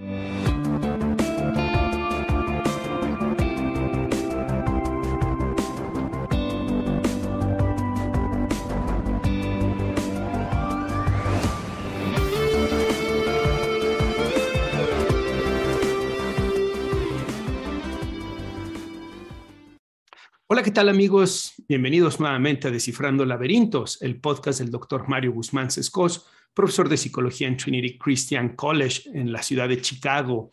Mm-hmm. Hola, ¿qué tal amigos? Bienvenidos nuevamente a Descifrando Laberintos, el podcast del doctor Mario Guzmán Sescos, profesor de psicología en Trinity Christian College en la ciudad de Chicago.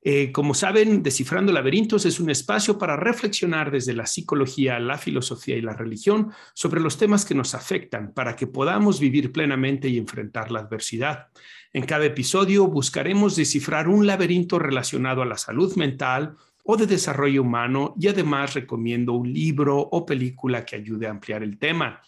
Eh, como saben, Descifrando Laberintos es un espacio para reflexionar desde la psicología, la filosofía y la religión sobre los temas que nos afectan para que podamos vivir plenamente y enfrentar la adversidad. En cada episodio buscaremos descifrar un laberinto relacionado a la salud mental, o de desarrollo humano y además recomiendo un libro o película que ayude a ampliar el tema.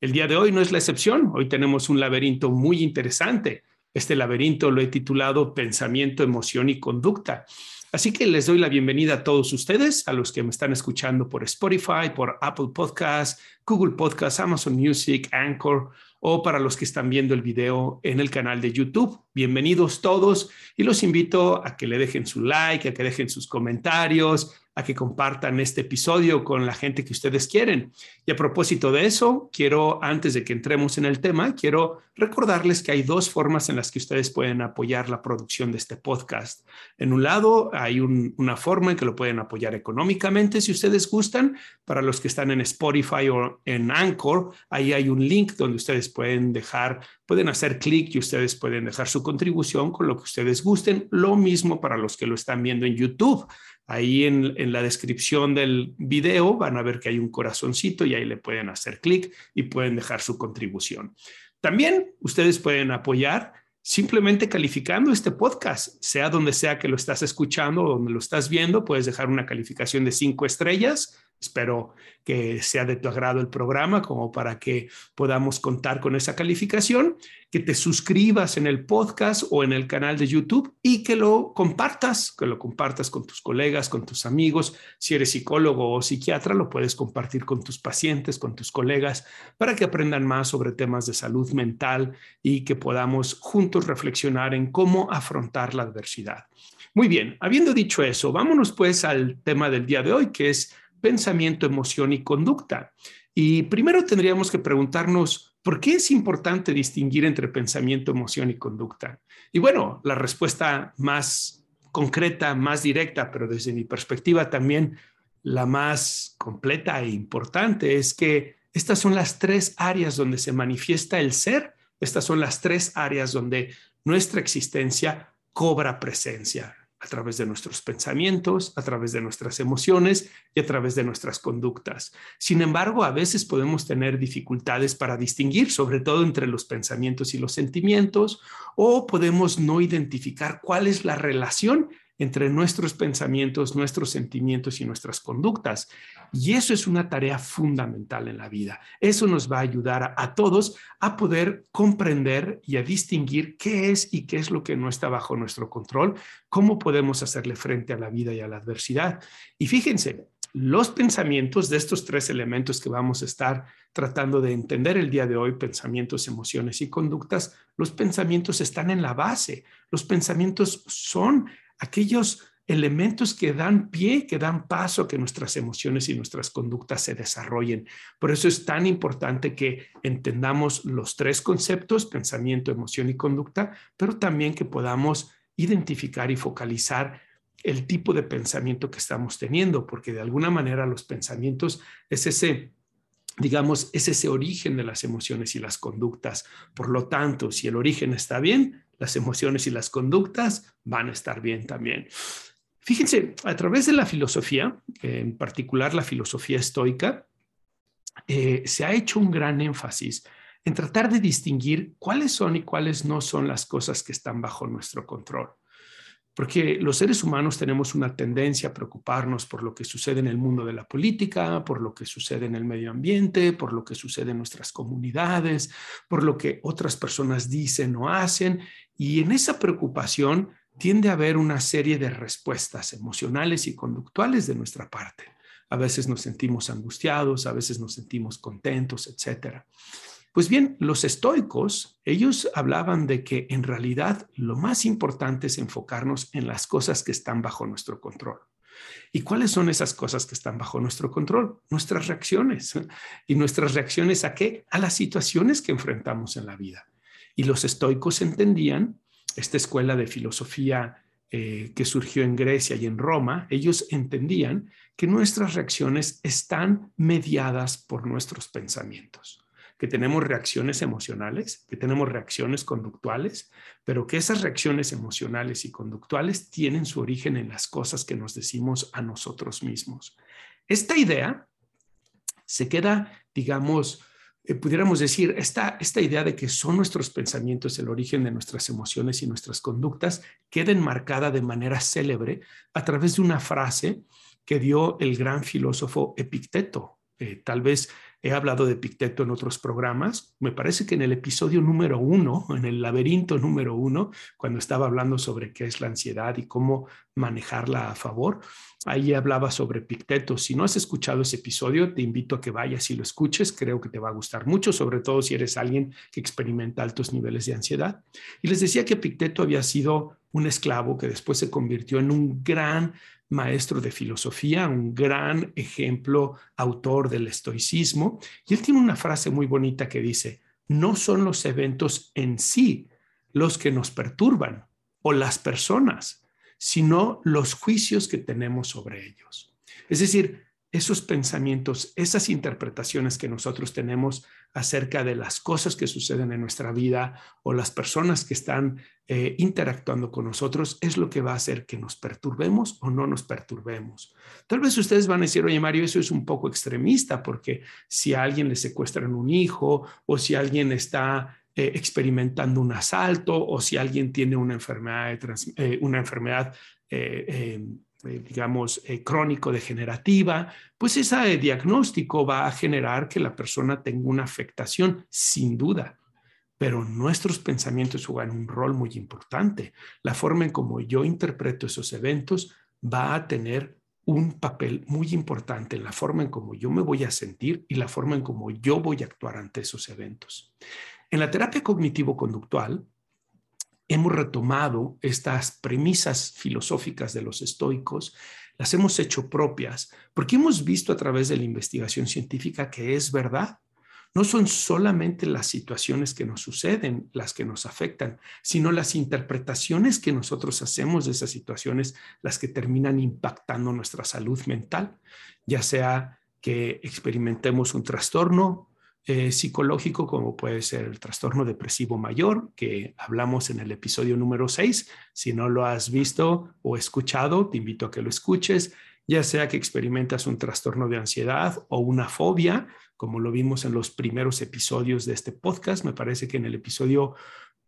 El día de hoy no es la excepción, hoy tenemos un laberinto muy interesante. Este laberinto lo he titulado Pensamiento, Emoción y Conducta. Así que les doy la bienvenida a todos ustedes, a los que me están escuchando por Spotify, por Apple Podcasts, Google Podcasts, Amazon Music, Anchor o para los que están viendo el video en el canal de YouTube. Bienvenidos todos y los invito a que le dejen su like, a que dejen sus comentarios, a que compartan este episodio con la gente que ustedes quieren. Y a propósito de eso, quiero, antes de que entremos en el tema, quiero recordarles que hay dos formas en las que ustedes pueden apoyar la producción de este podcast. En un lado, hay una forma en que lo pueden apoyar económicamente si ustedes gustan. Para los que están en Spotify o en Anchor, ahí hay un link donde ustedes pueden dejar, pueden hacer clic y ustedes pueden dejar su contribución con lo que ustedes gusten. Lo mismo para los que lo están viendo en YouTube. Ahí en, la descripción del video van a ver que hay un corazoncito y ahí le pueden hacer clic y pueden dejar su contribución. También ustedes pueden apoyar simplemente calificando este podcast, sea donde sea que lo estás escuchando o donde lo estás viendo, puedes dejar una calificación de cinco estrellas Espero que sea de tu agrado el programa como para que podamos contar con esa calificación, que te suscribas en el podcast o en el canal de YouTube y que lo compartas, que lo compartas con tus colegas, con tus amigos. Si eres psicólogo o psiquiatra, lo puedes compartir con tus pacientes, con tus colegas, para que aprendan más sobre temas de salud mental y que podamos juntos reflexionar en cómo afrontar la adversidad. Muy bien, habiendo dicho eso, vámonos pues al tema del día de hoy, que es pensamiento, emoción y conducta. Y primero tendríamos que preguntarnos, ¿por qué es importante distinguir entre pensamiento, emoción y conducta? Y bueno, la respuesta más concreta, más directa, pero desde mi perspectiva también la más completa e importante es que estas son las tres áreas donde se manifiesta el ser, estas son las tres áreas donde nuestra existencia cobra presencia a través de nuestros pensamientos, a través de nuestras emociones y a través de nuestras conductas. Sin embargo, a veces podemos tener dificultades para distinguir, sobre todo entre los pensamientos y los sentimientos, o podemos no identificar cuál es la relación entre nuestros pensamientos, nuestros sentimientos y nuestras conductas. Y eso es una tarea fundamental en la vida. Eso nos va a ayudar a, todos a poder comprender y a distinguir qué es y qué es lo que no está bajo nuestro control, cómo podemos hacerle frente a la vida y a la adversidad. Y fíjense, los pensamientos de estos tres elementos que vamos a estar tratando de entender el día de hoy, pensamientos, emociones y conductas, los pensamientos están en la base. Los pensamientos son aquellos elementos que dan pie, que dan paso a que nuestras emociones y nuestras conductas se desarrollen. Por eso es tan importante que entendamos los tres conceptos, pensamiento, emoción y conducta, pero también que podamos identificar y focalizar el tipo de pensamiento que estamos teniendo, porque de alguna manera los pensamientos es ese digamos, es ese origen de las emociones y las conductas. Por lo tanto, si el origen está bien, las emociones y las conductas van a estar bien también. Fíjense, a través de la filosofía, en particular la filosofía estoica, eh, se ha hecho un gran énfasis en tratar de distinguir cuáles son y cuáles no son las cosas que están bajo nuestro control. porque los seres humanos tenemos una tendencia a preocuparnos por lo que sucede en el mundo de la política, por lo que sucede en el medio ambiente, por lo que sucede en nuestras comunidades, por lo que otras personas dicen o hacen, y en esa preocupación tiende a haber una serie de respuestas emocionales y conductuales de nuestra parte. A veces nos sentimos angustiados, a veces nos sentimos contentos, etcétera. Pues bien, los estoicos, ellos hablaban de que en realidad lo más importante es enfocarnos en las cosas que están bajo nuestro control. ¿Y cuáles son esas cosas que están bajo nuestro control? Nuestras reacciones. ¿Y nuestras reacciones a qué? A las situaciones que enfrentamos en la vida. Y los estoicos entendían, esta escuela de filosofía eh, que surgió en Grecia y en Roma, ellos entendían que nuestras reacciones están mediadas por nuestros pensamientos que tenemos reacciones emocionales, que tenemos reacciones conductuales, pero que esas reacciones emocionales y conductuales tienen su origen en las cosas que nos decimos a nosotros mismos. Esta idea se queda, digamos, eh, pudiéramos decir, esta, esta idea de que son nuestros pensamientos el origen de nuestras emociones y nuestras conductas, queda enmarcada de manera célebre a través de una frase que dio el gran filósofo Epicteto. Eh, tal vez He hablado de Picteto en otros programas. Me parece que en el episodio número uno, en el laberinto número uno, cuando estaba hablando sobre qué es la ansiedad y cómo manejarla a favor, ahí hablaba sobre Picteto. Si no has escuchado ese episodio, te invito a que vayas y lo escuches. Creo que te va a gustar mucho, sobre todo si eres alguien que experimenta altos niveles de ansiedad. Y les decía que Picteto había sido un esclavo que después se convirtió en un gran maestro de filosofía, un gran ejemplo, autor del estoicismo, y él tiene una frase muy bonita que dice, no son los eventos en sí los que nos perturban o las personas, sino los juicios que tenemos sobre ellos. Es decir, esos pensamientos, esas interpretaciones que nosotros tenemos acerca de las cosas que suceden en nuestra vida o las personas que están eh, interactuando con nosotros, es lo que va a hacer que nos perturbemos o no nos perturbemos. Tal vez ustedes van a decir, oye Mario, eso es un poco extremista, porque si a alguien le secuestran un hijo o si alguien está eh, experimentando un asalto o si alguien tiene una enfermedad, eh, una enfermedad eh, digamos, eh, crónico-degenerativa, pues ese diagnóstico va a generar que la persona tenga una afectación, sin duda. Pero nuestros pensamientos juegan un rol muy importante. La forma en cómo yo interpreto esos eventos va a tener un papel muy importante en la forma en cómo yo me voy a sentir y la forma en cómo yo voy a actuar ante esos eventos. En la terapia cognitivo-conductual, hemos retomado estas premisas filosóficas de los estoicos, las hemos hecho propias, porque hemos visto a través de la investigación científica que es verdad. No son solamente las situaciones que nos suceden las que nos afectan, sino las interpretaciones que nosotros hacemos de esas situaciones las que terminan impactando nuestra salud mental, ya sea que experimentemos un trastorno eh, psicológico como puede ser el trastorno depresivo mayor, que hablamos en el episodio número 6. Si no lo has visto o escuchado, te invito a que lo escuches, ya sea que experimentas un trastorno de ansiedad o una fobia, como lo vimos en los primeros episodios de este podcast. Me parece que en el episodio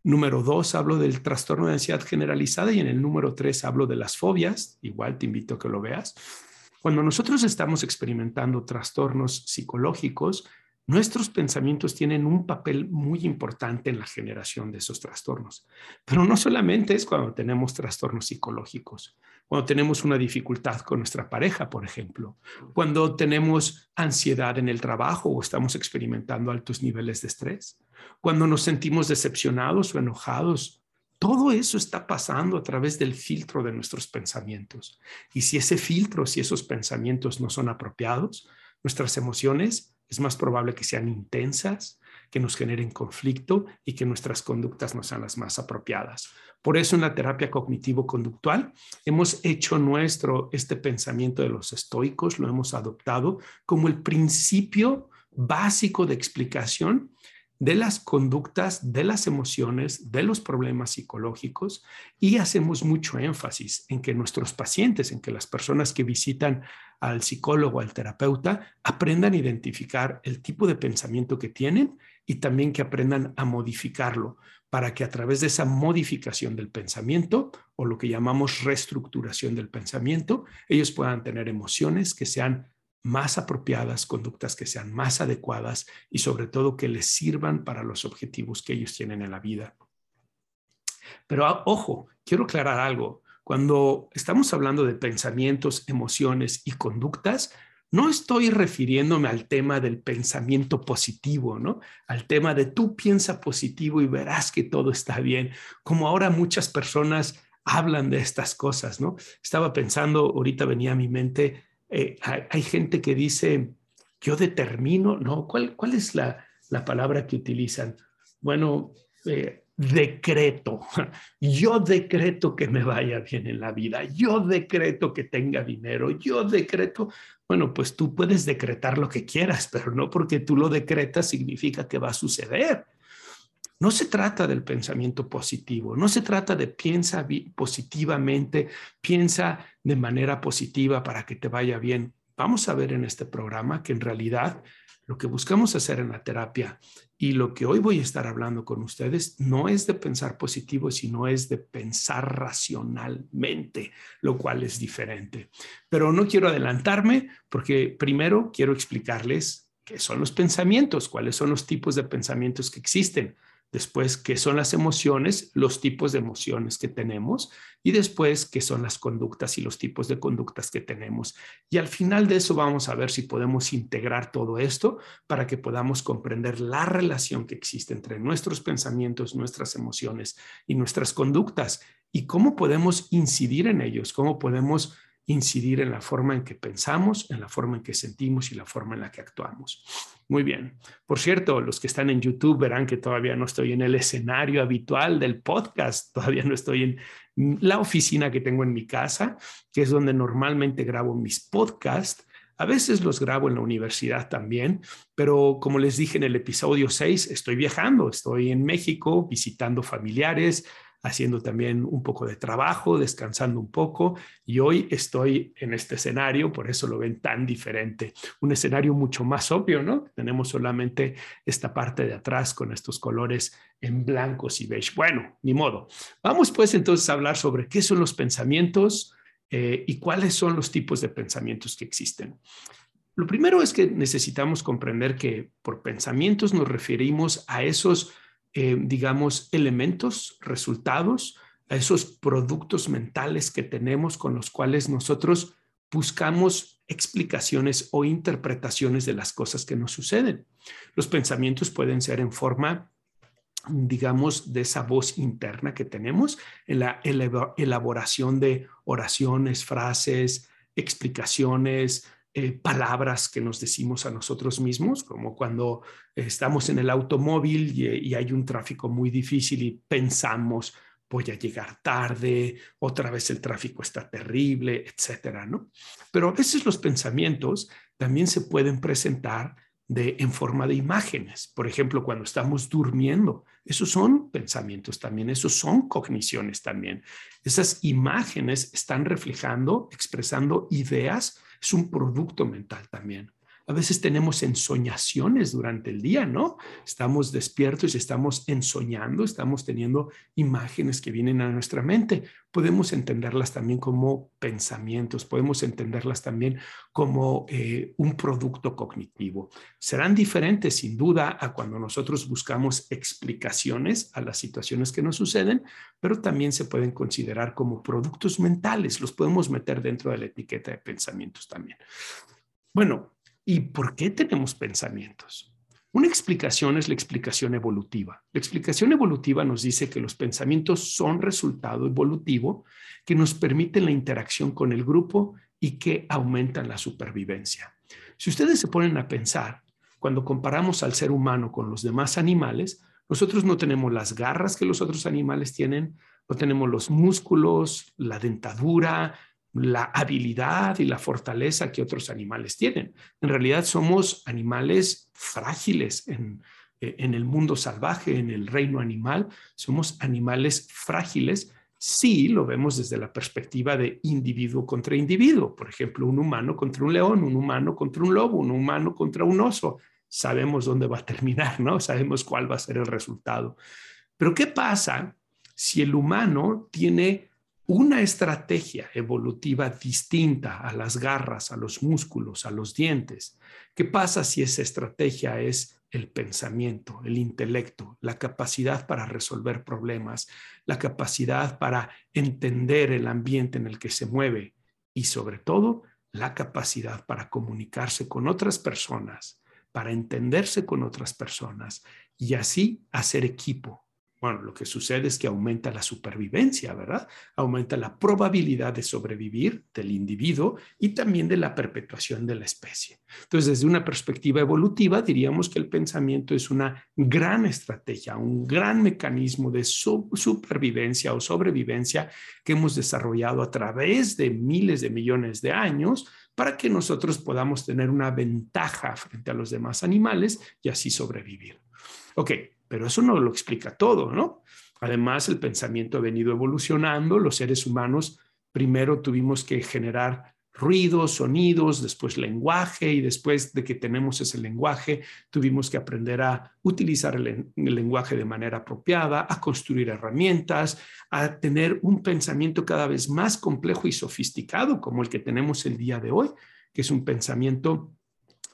número 2 hablo del trastorno de ansiedad generalizada y en el número 3 hablo de las fobias. Igual te invito a que lo veas. Cuando nosotros estamos experimentando trastornos psicológicos, Nuestros pensamientos tienen un papel muy importante en la generación de esos trastornos, pero no solamente es cuando tenemos trastornos psicológicos, cuando tenemos una dificultad con nuestra pareja, por ejemplo, cuando tenemos ansiedad en el trabajo o estamos experimentando altos niveles de estrés, cuando nos sentimos decepcionados o enojados. Todo eso está pasando a través del filtro de nuestros pensamientos. Y si ese filtro, si esos pensamientos no son apropiados, nuestras emociones es más probable que sean intensas, que nos generen conflicto y que nuestras conductas no sean las más apropiadas. Por eso en la terapia cognitivo-conductual hemos hecho nuestro este pensamiento de los estoicos, lo hemos adoptado como el principio básico de explicación de las conductas, de las emociones, de los problemas psicológicos y hacemos mucho énfasis en que nuestros pacientes, en que las personas que visitan al psicólogo, al terapeuta, aprendan a identificar el tipo de pensamiento que tienen y también que aprendan a modificarlo para que a través de esa modificación del pensamiento o lo que llamamos reestructuración del pensamiento, ellos puedan tener emociones que sean más apropiadas, conductas que sean más adecuadas y sobre todo que les sirvan para los objetivos que ellos tienen en la vida. Pero ah, ojo, quiero aclarar algo. Cuando estamos hablando de pensamientos, emociones y conductas, no estoy refiriéndome al tema del pensamiento positivo, ¿no? Al tema de tú piensa positivo y verás que todo está bien, como ahora muchas personas hablan de estas cosas, ¿no? Estaba pensando, ahorita venía a mi mente, eh, hay, gente que dice, yo determino, ¿no? ¿Cuál, cuál es la, la palabra que utilizan? Bueno, eh, decreto, yo decreto que me vaya bien en la vida, yo decreto que tenga dinero, yo decreto, bueno, pues tú puedes decretar lo que quieras, pero no porque tú lo decretas significa que va a suceder. No se trata del pensamiento positivo, no se trata de piensa positivamente, piensa de manera positiva para que te vaya bien. Vamos a ver en este programa que en realidad lo que buscamos hacer en la terapia y lo que hoy voy a estar hablando con ustedes no es de pensar positivo, sino es de pensar racionalmente, lo cual es diferente. Pero no quiero adelantarme porque primero quiero explicarles qué son los pensamientos, cuáles son los tipos de pensamientos que existen. Después, qué son las emociones, los tipos de emociones que tenemos y después, qué son las conductas y los tipos de conductas que tenemos. Y al final de eso vamos a ver si podemos integrar todo esto para que podamos comprender la relación que existe entre nuestros pensamientos, nuestras emociones y nuestras conductas y cómo podemos incidir en ellos, cómo podemos incidir en la forma en que pensamos, en la forma en que sentimos y la forma en la que actuamos. Muy bien. Por cierto, los que están en YouTube verán que todavía no estoy en el escenario habitual del podcast, todavía no estoy en la oficina que tengo en mi casa, que es donde normalmente grabo mis podcasts. A veces los grabo en la universidad también, pero como les dije en el episodio 6, estoy viajando, estoy en México visitando familiares, haciendo también un poco de trabajo, descansando un poco y hoy estoy en este escenario, por eso lo ven tan diferente. Un escenario mucho más obvio, ¿no? Tenemos solamente esta parte de atrás con estos colores en blancos y beige. Bueno, ni modo. Vamos pues entonces a hablar sobre qué son los pensamientos eh, y cuáles son los tipos de pensamientos que existen. Lo primero es que necesitamos comprender que por pensamientos nos referimos a esos eh, digamos, elementos, resultados, a esos productos mentales que tenemos con los cuales nosotros buscamos explicaciones o interpretaciones de las cosas que nos suceden. Los pensamientos pueden ser en forma digamos, de esa voz interna que tenemos en la elaboración de oraciones, frases, explicaciones, eh, palabras que nos decimos a nosotros mismos, como cuando estamos en el automóvil y, hay un tráfico muy difícil y pensamos, voy a llegar tarde, otra vez el tráfico está terrible, etcétera, ¿no? Pero a veces los pensamientos también se pueden presentar de, en forma de imágenes. Por ejemplo, cuando estamos durmiendo, esos son pensamientos también, esos son cogniciones también. Esas imágenes están reflejando, expresando ideas es un producto mental también. A veces tenemos ensoñaciones durante el día, ¿no? Estamos despiertos y estamos ensoñando, estamos teniendo imágenes que vienen a nuestra mente. Podemos entenderlas también como pensamientos, podemos entenderlas también como eh, un producto cognitivo. Serán diferentes, sin duda, a cuando nosotros buscamos explicaciones a las situaciones que nos suceden, pero también se pueden considerar como productos mentales. Los podemos meter dentro de la etiqueta de pensamientos también. Bueno, ¿Y por qué tenemos pensamientos? Una explicación es la explicación evolutiva. La explicación evolutiva nos dice que los pensamientos son resultado evolutivo que nos permiten la interacción con el grupo y que aumentan la supervivencia. Si ustedes se ponen a pensar, cuando comparamos al ser humano con los demás animales, nosotros no tenemos las garras que los otros animales tienen, no tenemos los músculos, la dentadura, la habilidad y la fortaleza que otros animales tienen. En realidad somos animales frágiles en, eh, en el mundo salvaje, en el reino animal, somos animales frágiles si lo vemos desde la perspectiva de individuo contra individuo. Por ejemplo, un humano contra un león, un humano contra un lobo, un humano contra un oso. sabemos dónde va a terminar, ¿no? Sabemos cuál va a ser el resultado. Pero ¿qué pasa si el humano tiene una estrategia evolutiva distinta a las garras, a los músculos, a los dientes? ¿Qué pasa si esa estrategia es el pensamiento, el intelecto, la capacidad para resolver problemas, la capacidad para entender el ambiente en el que se mueve y sobre todo la capacidad para comunicarse con otras personas, para entenderse con otras personas y así hacer equipo, bueno, lo que sucede es que aumenta la supervivencia, ¿verdad? Aumenta la probabilidad de sobrevivir del individuo y también de la perpetuación de la especie. Entonces, desde una perspectiva evolutiva, diríamos que el pensamiento es una gran estrategia, un gran mecanismo de supervivencia o sobrevivencia que hemos desarrollado a través de miles de millones de años para que nosotros podamos tener una ventaja frente a los demás animales y así sobrevivir. Ok, pero eso no lo explica todo, ¿no? Además, el pensamiento ha venido evolucionando. Los seres humanos primero tuvimos que generar ruidos, sonidos, después lenguaje y después de que tenemos ese lenguaje, tuvimos que aprender a utilizar el, lenguaje de manera apropiada, a construir herramientas, a tener un pensamiento cada vez más complejo y sofisticado como el que tenemos el día de hoy, que es un pensamiento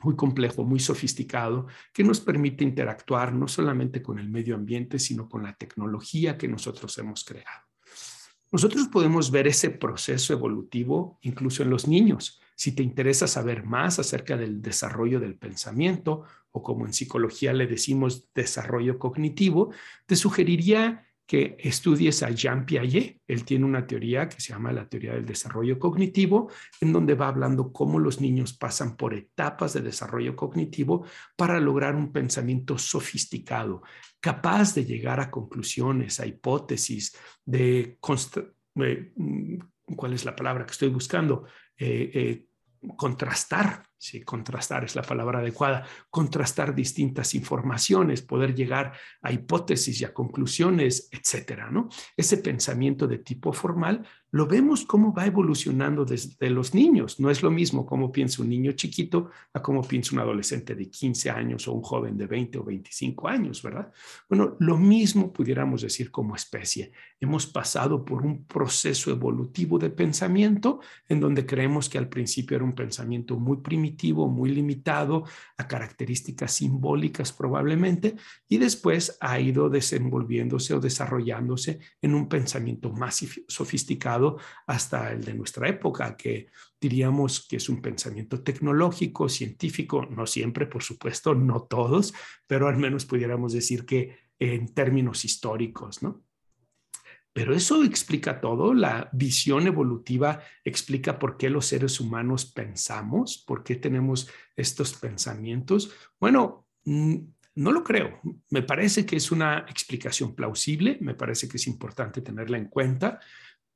muy complejo, muy sofisticado, que nos permite interactuar no solamente con el medio ambiente, sino con la tecnología que nosotros hemos creado. Nosotros podemos ver ese proceso evolutivo incluso en los niños. Si te interesa saber más acerca del desarrollo del pensamiento, o como en psicología le decimos desarrollo cognitivo, te sugeriría que estudies a Jean Piaget. Él tiene una teoría que se llama la teoría del desarrollo cognitivo, en donde va hablando cómo los niños pasan por etapas de desarrollo cognitivo para lograr un pensamiento sofisticado, capaz de llegar a conclusiones, a hipótesis, de... Mm, ¿Cuál es la palabra que estoy buscando? Eh, eh, contrastar, sí, contrastar es la palabra adecuada, contrastar distintas informaciones, poder llegar a hipótesis y a conclusiones, etcétera, ¿no? Ese pensamiento de tipo formal lo vemos cómo va evolucionando desde los niños. No es lo mismo cómo piensa un niño chiquito a cómo piensa un adolescente de 15 años o un joven de 20 o 25 años, ¿verdad? Bueno, lo mismo pudiéramos decir como especie. Hemos pasado por un proceso evolutivo de pensamiento en donde creemos que al principio era un pensamiento muy primitivo, muy limitado, a características simbólicas probablemente, y después ha ido desenvolviéndose o desarrollándose en un pensamiento más sofisticado hasta el de nuestra época, que diríamos que es un pensamiento tecnológico, científico, no siempre, por supuesto, no todos, pero al menos pudiéramos decir que en términos históricos, ¿no? Pero eso explica todo, la visión evolutiva explica por qué los seres humanos pensamos, por qué tenemos estos pensamientos. Bueno, mm, no lo creo. Me parece que es una explicación plausible, me parece que es importante tenerla en cuenta,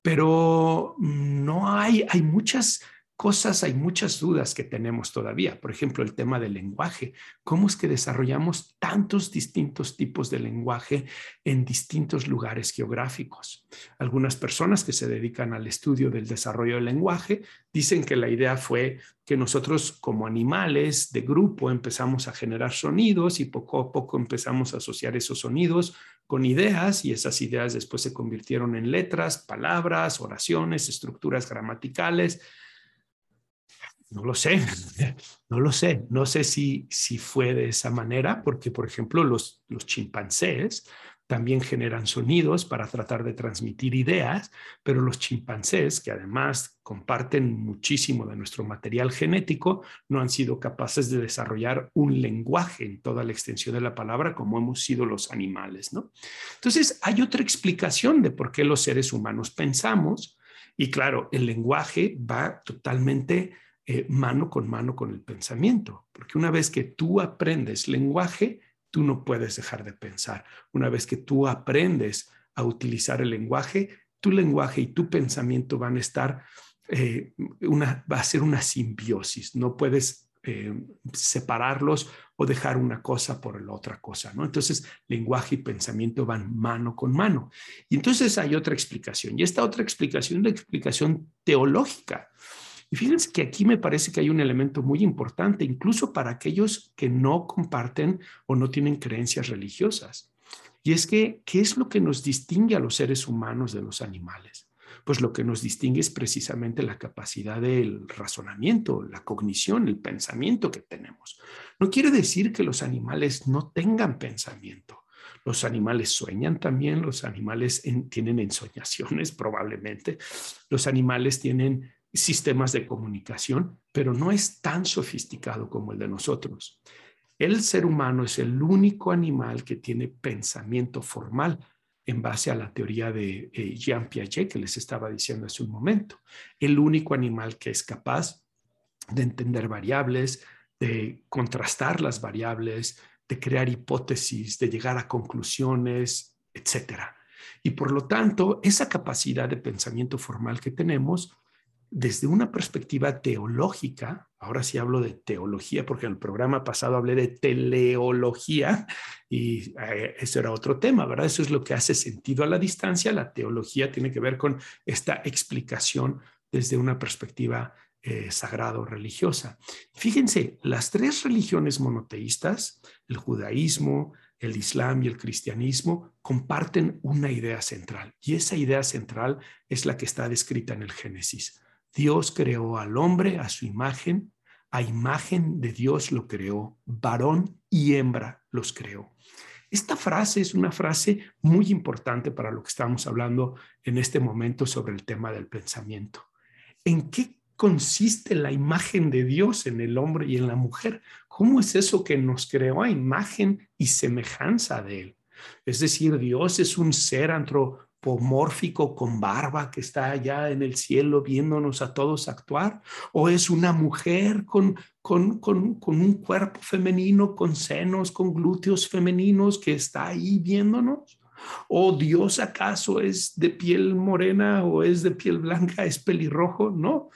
pero no hay, hay muchas cosas, hay muchas dudas que tenemos todavía. Por ejemplo, el tema del lenguaje. ¿Cómo es que desarrollamos tantos distintos tipos de lenguaje en distintos lugares geográficos? Algunas personas que se dedican al estudio del desarrollo del lenguaje dicen que la idea fue que nosotros como animales de grupo empezamos a generar sonidos y poco a poco empezamos a asociar esos sonidos con ideas y esas ideas después se convirtieron en letras, palabras, oraciones, estructuras gramaticales. No lo sé, no lo sé, no sé si, si fue de esa manera, porque por ejemplo los, los chimpancés también generan sonidos para tratar de transmitir ideas, pero los chimpancés, que además comparten muchísimo de nuestro material genético, no han sido capaces de desarrollar un lenguaje en toda la extensión de la palabra como hemos sido los animales, ¿no? Entonces, hay otra explicación de por qué los seres humanos pensamos y claro, el lenguaje va totalmente eh, mano con mano con el pensamiento, porque una vez que tú aprendes lenguaje, tú no puedes dejar de pensar. Una vez que tú aprendes a utilizar el lenguaje, tu lenguaje y tu pensamiento van a estar, eh, una, va a ser una simbiosis. No puedes eh, separarlos o dejar una cosa por la otra cosa, ¿no? Entonces, lenguaje y pensamiento van mano con mano. Y entonces hay otra explicación. Y esta otra explicación es la explicación teológica. Y fíjense que aquí me parece que hay un elemento muy importante, incluso para aquellos que no comparten o no tienen creencias religiosas. Y es que, ¿qué es lo que nos distingue a los seres humanos de los animales? Pues lo que nos distingue es precisamente la capacidad del razonamiento, la cognición, el pensamiento que tenemos. No quiere decir que los animales no tengan pensamiento. Los animales sueñan también, los animales tienen ensoñaciones probablemente, los animales tienen sistemas de comunicación, pero no es tan sofisticado como el de nosotros. El ser humano es el único animal que tiene pensamiento formal en base a la teoría de eh, Jean Piaget que les estaba diciendo hace un momento. El único animal que es capaz de entender variables, de contrastar las variables, de crear hipótesis, de llegar a conclusiones, etcétera. Y por lo tanto, esa capacidad de pensamiento formal que tenemos desde una perspectiva teológica, ahora sí hablo de teología porque en el programa pasado hablé de teleología y eh, eso era otro tema, ¿verdad? Eso es lo que hace sentido a la distancia. La teología tiene que ver con esta explicación desde una perspectiva eh, sagrado religiosa. Fíjense, las tres religiones monoteístas, el judaísmo, el islam y el cristianismo, comparten una idea central y esa idea central es la que está descrita en el Génesis. Dios creó al hombre a su imagen, a imagen de Dios lo creó, varón y hembra los creó. Esta frase es una frase muy importante para lo que estamos hablando en este momento sobre el tema del pensamiento. ¿En qué consiste la imagen de Dios en el hombre y en la mujer? ¿Cómo es eso que nos creó a imagen y semejanza de Él? Es decir, Dios es un ser antro, con barba que está allá en el cielo viéndonos a todos actuar? ¿O es una mujer con, con, con, con, un cuerpo femenino, con senos, con glúteos femeninos que está ahí viéndonos? ¿O Dios acaso es de piel morena o es de piel blanca, es pelirrojo? No.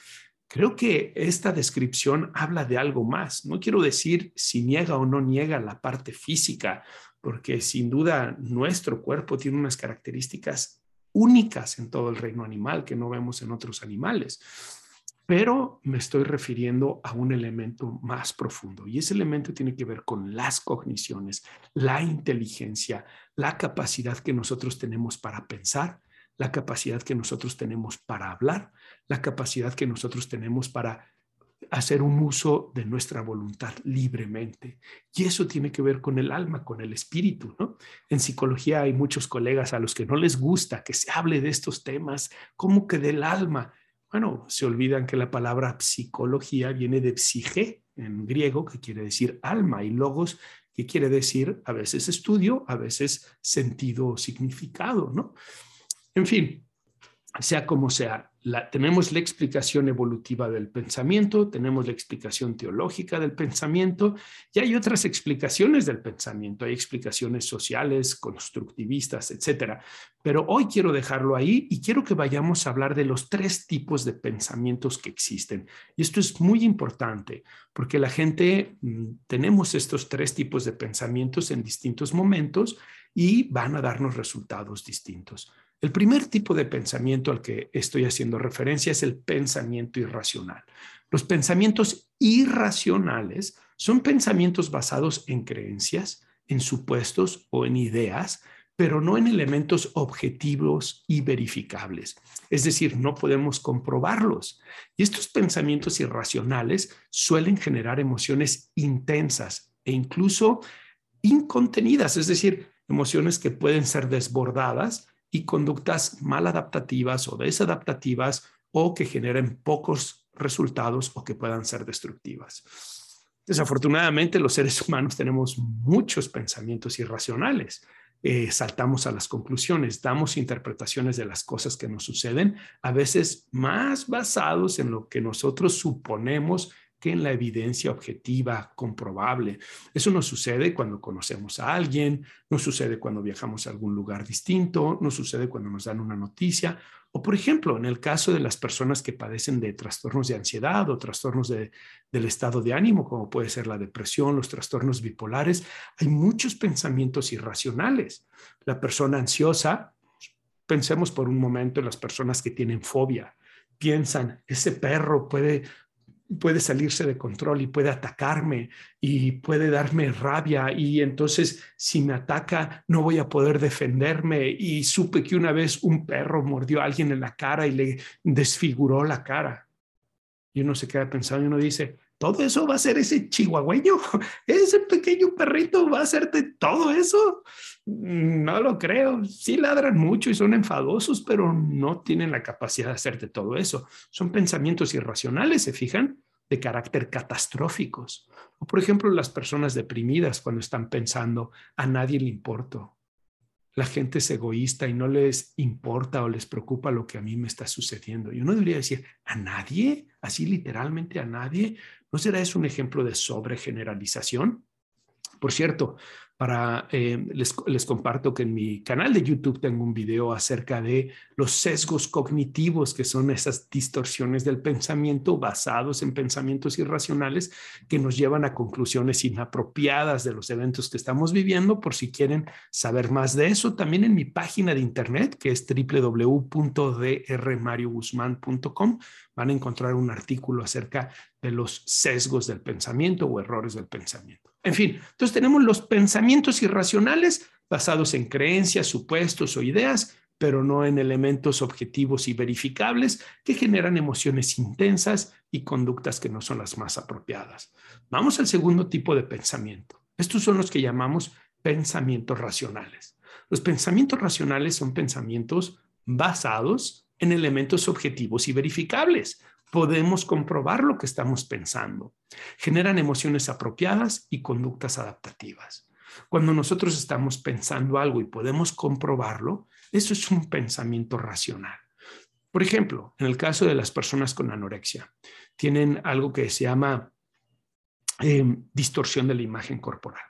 Creo que esta descripción habla de algo más. No quiero decir si niega o no niega la parte física porque sin duda nuestro cuerpo tiene unas características únicas en todo el reino animal que no vemos en otros animales. Pero me estoy refiriendo a un elemento más profundo y ese elemento tiene que ver con las cogniciones, la inteligencia, la capacidad que nosotros tenemos para pensar, la capacidad que nosotros tenemos para hablar, la capacidad que nosotros tenemos para hacer un uso de nuestra voluntad libremente. Y eso tiene que ver con el alma, con el espíritu, ¿no? En psicología hay muchos colegas a los que no les gusta que se hable de estos temas, como que del alma. Bueno, se olvidan que la palabra psicología viene de psige en griego, que quiere decir alma, y logos, que quiere decir a veces estudio, a veces sentido o significado, ¿no? En fin, sea como sea, tenemos la explicación evolutiva del pensamiento, tenemos la explicación teológica del pensamiento y hay otras explicaciones del pensamiento, hay explicaciones sociales, constructivistas, etcétera. Pero hoy quiero dejarlo ahí y quiero que vayamos a hablar de los tres tipos de pensamientos que existen. Y esto es muy importante porque la gente mm, tenemos estos tres tipos de pensamientos en distintos momentos y van a darnos resultados distintos. El primer tipo de pensamiento al que estoy haciendo referencia es el pensamiento irracional. Los pensamientos irracionales son pensamientos basados en creencias, en supuestos o en ideas, pero no en elementos objetivos y verificables. Es decir, no podemos comprobarlos. Y estos pensamientos irracionales suelen generar emociones intensas e incluso incontenidas, es decir, emociones que pueden ser desbordadas y conductas maladaptativas o desadaptativas o que generen pocos resultados o que puedan ser destructivas. Desafortunadamente, los seres humanos tenemos muchos pensamientos irracionales. Eh, saltamos a las conclusiones, damos interpretaciones de las cosas que nos suceden, a veces más basados en lo que nosotros suponemos que en la evidencia objetiva, comprobable. Eso nos sucede cuando conocemos a alguien, nos sucede cuando viajamos a algún lugar distinto, nos sucede cuando nos dan una noticia, o por ejemplo, en el caso de las personas que padecen de trastornos de ansiedad o trastornos de, del estado de ánimo, como puede ser la depresión, los trastornos bipolares, hay muchos pensamientos irracionales. La persona ansiosa, pensemos por un momento en las personas que tienen fobia, piensan, ese perro puede puede salirse de control y puede atacarme y puede darme rabia y entonces si me ataca no voy a poder defenderme y supe que una vez un perro mordió a alguien en la cara y le desfiguró la cara. Y uno se queda pensando y uno dice, ¿todo eso va a ser ese chihuahueño? ¿Ese pequeño perrito va a hacerte todo eso? No lo creo. Sí ladran mucho y son enfadosos, pero no tienen la capacidad de hacerte todo eso. Son pensamientos irracionales, ¿se fijan? De carácter catastróficos. O por ejemplo, las personas deprimidas cuando están pensando, a nadie le importo, la gente es egoísta y no les importa o les preocupa lo que a mí me está sucediendo. Y uno debería decir, ¿a nadie? Así literalmente a nadie. ¿No será eso un ejemplo de sobregeneralización? Por cierto, para, eh, les, les, comparto que en mi canal de YouTube tengo un video acerca de los sesgos cognitivos, que son esas distorsiones del pensamiento basados en pensamientos irracionales que nos llevan a conclusiones inapropiadas de los eventos que estamos viviendo. Por si quieren saber más de eso, también en mi página de internet, que es www.drmarioguzman.com, van a encontrar un artículo acerca de los sesgos del pensamiento o errores del pensamiento. En fin, entonces tenemos los pensamientos irracionales basados en creencias, supuestos o ideas, pero no en elementos objetivos y verificables que generan emociones intensas y conductas que no son las más apropiadas. Vamos al segundo tipo de pensamiento. Estos son los que llamamos pensamientos racionales. Los pensamientos racionales son pensamientos basados en elementos objetivos y verificables, podemos comprobar lo que estamos pensando. Generan emociones apropiadas y conductas adaptativas. Cuando nosotros estamos pensando algo y podemos comprobarlo, eso es un pensamiento racional. Por ejemplo, en el caso de las personas con anorexia, tienen algo que se llama em, distorsión de la imagen corporal.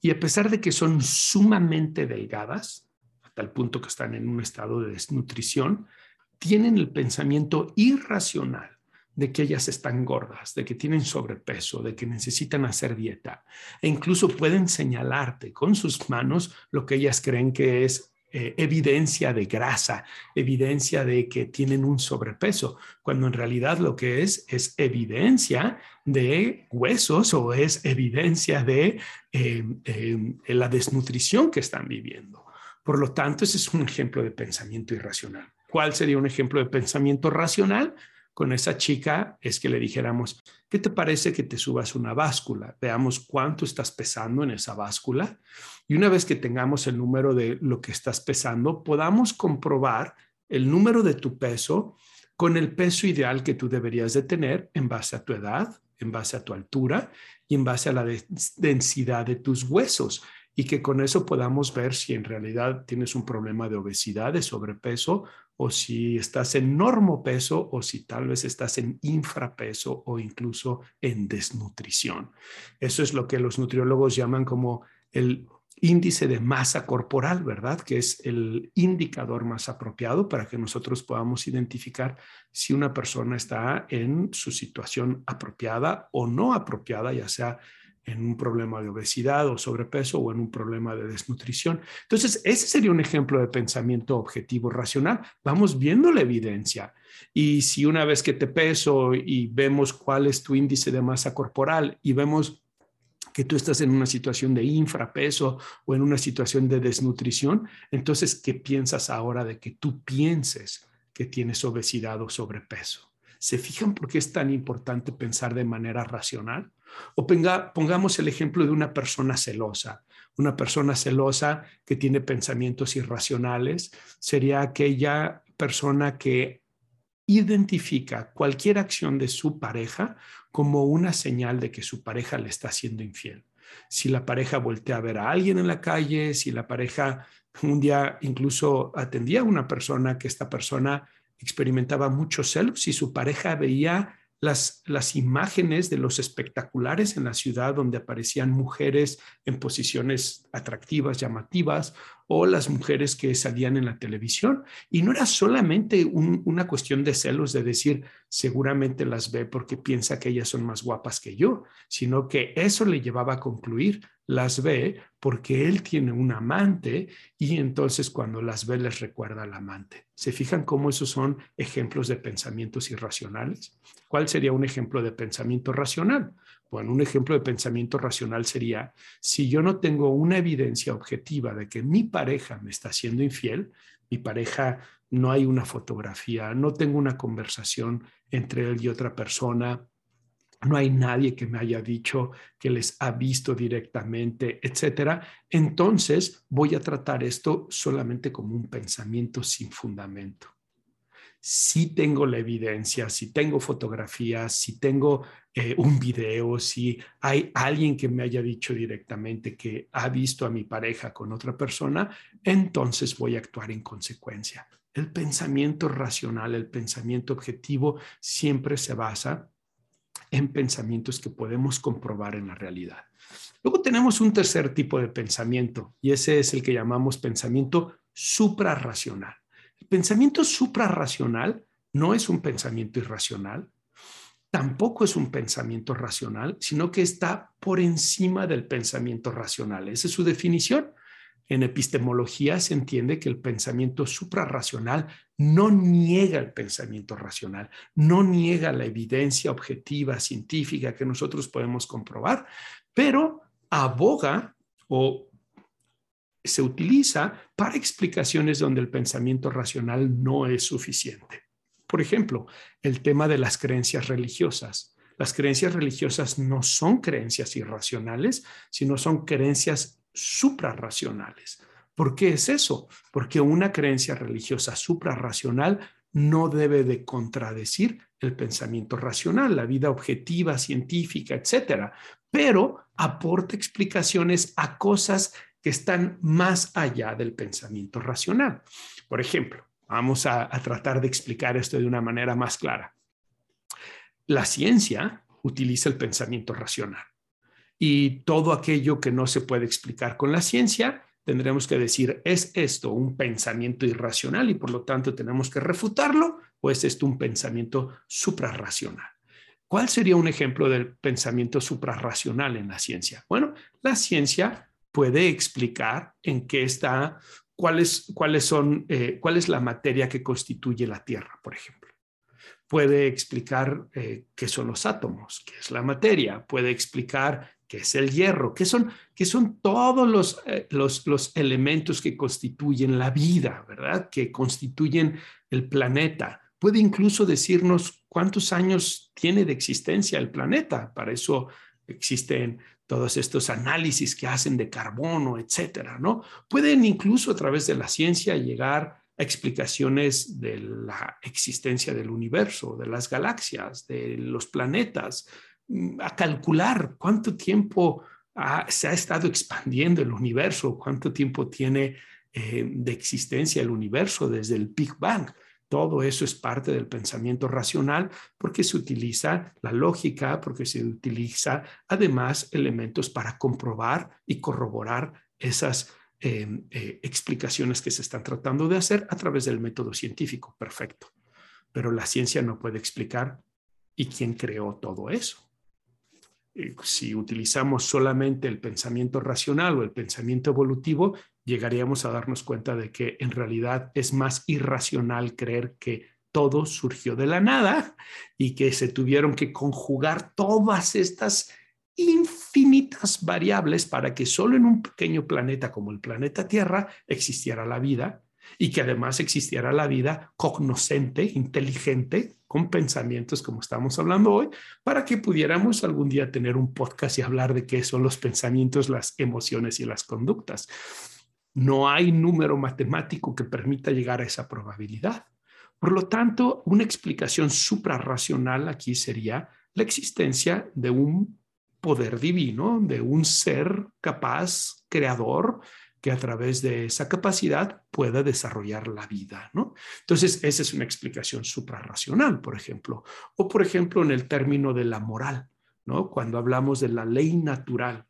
Y a pesar de que son sumamente delgadas, hasta el punto que están en un estado de desnutrición, tienen el pensamiento irracional de que ellas están gordas, de que tienen sobrepeso, de que necesitan hacer dieta. E incluso pueden señalarte con sus manos lo que ellas creen que es eh, evidencia de grasa, evidencia de que tienen un sobrepeso, cuando en realidad lo que es es evidencia de huesos o es evidencia de eh, eh, la desnutrición que están viviendo. Por lo tanto, ese es un ejemplo de pensamiento irracional. ¿Cuál sería un ejemplo de pensamiento racional? Con esa chica es que le dijéramos, ¿qué te parece que te subas una báscula? Veamos cuánto estás pesando en esa báscula. Y una vez que tengamos el número de lo que estás pesando, podamos comprobar el número de tu peso con el peso ideal que tú deberías de tener en base a tu edad, en base a tu altura y en base a la densidad de tus huesos y que con eso podamos ver si en realidad tienes un problema de obesidad, de sobrepeso, o si estás en peso o si tal vez estás en infrapeso o incluso en desnutrición. Eso es lo que los nutriólogos llaman como el índice de masa corporal, ¿verdad? Que es el indicador más apropiado para que nosotros podamos identificar si una persona está en su situación apropiada o no apropiada, ya sea en un problema de obesidad o sobrepeso o en un problema de desnutrición. Entonces, ese sería un ejemplo de pensamiento objetivo racional. Vamos viendo la evidencia. Y si una vez que te peso y vemos cuál es tu índice de masa corporal y vemos que tú estás en una situación de infrapeso o en una situación de desnutrición, entonces, ¿qué piensas ahora de que tú pienses que tienes obesidad o sobrepeso? ¿Se fijan por qué es tan importante pensar de manera racional? O pongamos el ejemplo de una persona celosa. Una persona celosa que tiene pensamientos irracionales sería aquella persona que identifica cualquier acción de su pareja como una señal de que su pareja le está siendo infiel. Si la pareja voltea a ver a alguien en la calle, si la pareja un día incluso atendía a una persona que esta persona experimentaba mucho celos, si su pareja veía las, las imágenes de los espectaculares en la ciudad donde aparecían mujeres en posiciones atractivas, llamativas, o las mujeres que salían en la televisión. Y no era solamente una cuestión de celos, de decir, seguramente las ve porque piensa que ellas son más guapas que yo, sino que eso le llevaba a concluir, las ve porque él tiene un amante y entonces cuando las ve les recuerda al amante. ¿Se fijan cómo esos son ejemplos de pensamientos irracionales? ¿Cuál sería un ejemplo de pensamiento racional? Bueno, un ejemplo de pensamiento racional sería, si yo no tengo una evidencia objetiva de que mi pareja me está siendo infiel, mi pareja no hay una fotografía, no tengo una conversación entre él y otra persona, no hay nadie que me haya dicho que les ha visto directamente, etcétera. Entonces voy a tratar esto solamente como un pensamiento sin fundamento. Si tengo la evidencia, si tengo fotografías, si tengo eh, un video, si hay alguien que me haya dicho directamente que ha visto a mi pareja con otra persona, entonces voy a actuar en consecuencia. El pensamiento racional, el pensamiento objetivo siempre se basa en pensamientos que podemos comprobar en la realidad. Luego tenemos un tercer tipo de pensamiento y ese es el que llamamos pensamiento suprarracional. El pensamiento suprarracional no es un pensamiento irracional, tampoco es un pensamiento racional, sino que está por encima del pensamiento racional. Esa es su definición. En epistemología se entiende que el pensamiento suprarracional no niega el pensamiento racional, no niega la evidencia objetiva, científica que nosotros podemos comprobar, pero aboga o se utiliza para explicaciones donde el pensamiento racional no es suficiente. Por ejemplo, el tema de las creencias religiosas. Las creencias religiosas no son creencias irracionales, sino son creencias suprarracionales. ¿Por qué es eso? Porque una creencia religiosa suprarracional no debe de contradecir el pensamiento racional, la vida objetiva, científica, etcétera, pero aporta explicaciones a cosas que están más allá del pensamiento racional. Por ejemplo, vamos a, a tratar de explicar esto de una manera más clara. La ciencia utiliza el pensamiento racional y todo aquello que no se puede explicar con la ciencia, tendremos que decir, ¿es esto un pensamiento irracional y por lo tanto tenemos que refutarlo o es esto un pensamiento suprarracional? ¿Cuál sería un ejemplo del pensamiento suprarracional en la ciencia? Bueno, la ciencia puede explicar en qué está, cuáles, cuáles son, eh, cuál es la materia que constituye la Tierra, por ejemplo puede explicar eh, qué son los átomos, qué es la materia, puede explicar que es el hierro, que son, que son todos eh, los, los, elementos que constituyen la vida, ¿verdad? Que constituyen el planeta. Puede incluso decirnos cuántos años tiene de existencia el planeta. Para eso existen todos estos análisis que hacen de carbono, etcétera, ¿no? Pueden incluso a través de la ciencia llegar a explicaciones de la existencia del universo, de las galaxias, de los planetas, a calcular cuánto tiempo se ha estado expandiendo el universo, cuánto tiempo tiene eh, de existencia el universo desde el Big Bang. Todo eso es parte del pensamiento racional porque se utiliza la lógica, porque se utiliza además elementos para comprobar y corroborar esas em, eh, explicaciones que se están tratando de hacer a través del método científico. Perfecto. Pero la ciencia no puede explicar y quién creó todo eso. Eh, si utilizamos solamente el pensamiento racional o el pensamiento evolutivo, llegaríamos a darnos cuenta de que en realidad es más irracional creer que todo surgió de la nada y que se tuvieron que conjugar todas estas infinitas variables para que solo en un pequeño planeta como el planeta Tierra existiera la vida y que además existiera la vida cognoscente, inteligente, con pensamientos como estamos hablando hoy, para que pudiéramos algún día tener un podcast y hablar de qué son los pensamientos, las emociones y las conductas. No hay número matemático que permita llegar a esa probabilidad. Por lo tanto, una explicación suprarracional aquí sería la existencia de un poder divino, de un ser capaz, creador, que a través de esa capacidad pueda desarrollar la vida, ¿no? Entonces, esa es una explicación suprarracional, por ejemplo. O, por ejemplo, en el término de la moral, ¿no? Cuando hablamos de la ley natural,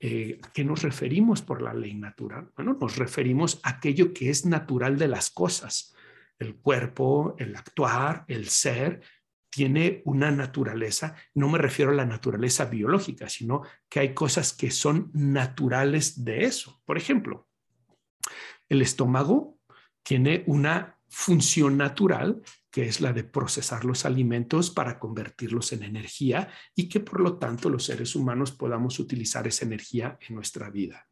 eh, ¿a qué nos referimos por la ley natural? Bueno, nos referimos a aquello que es natural de las cosas, el cuerpo, el actuar, el ser, tiene una naturaleza, no me refiero a la naturaleza biológica, sino que hay cosas que son naturales de eso. Por ejemplo, el estómago tiene una función natural que es la de procesar los alimentos para convertirlos en energía y que por lo tanto los seres humanos podamos utilizar esa energía en nuestra vida.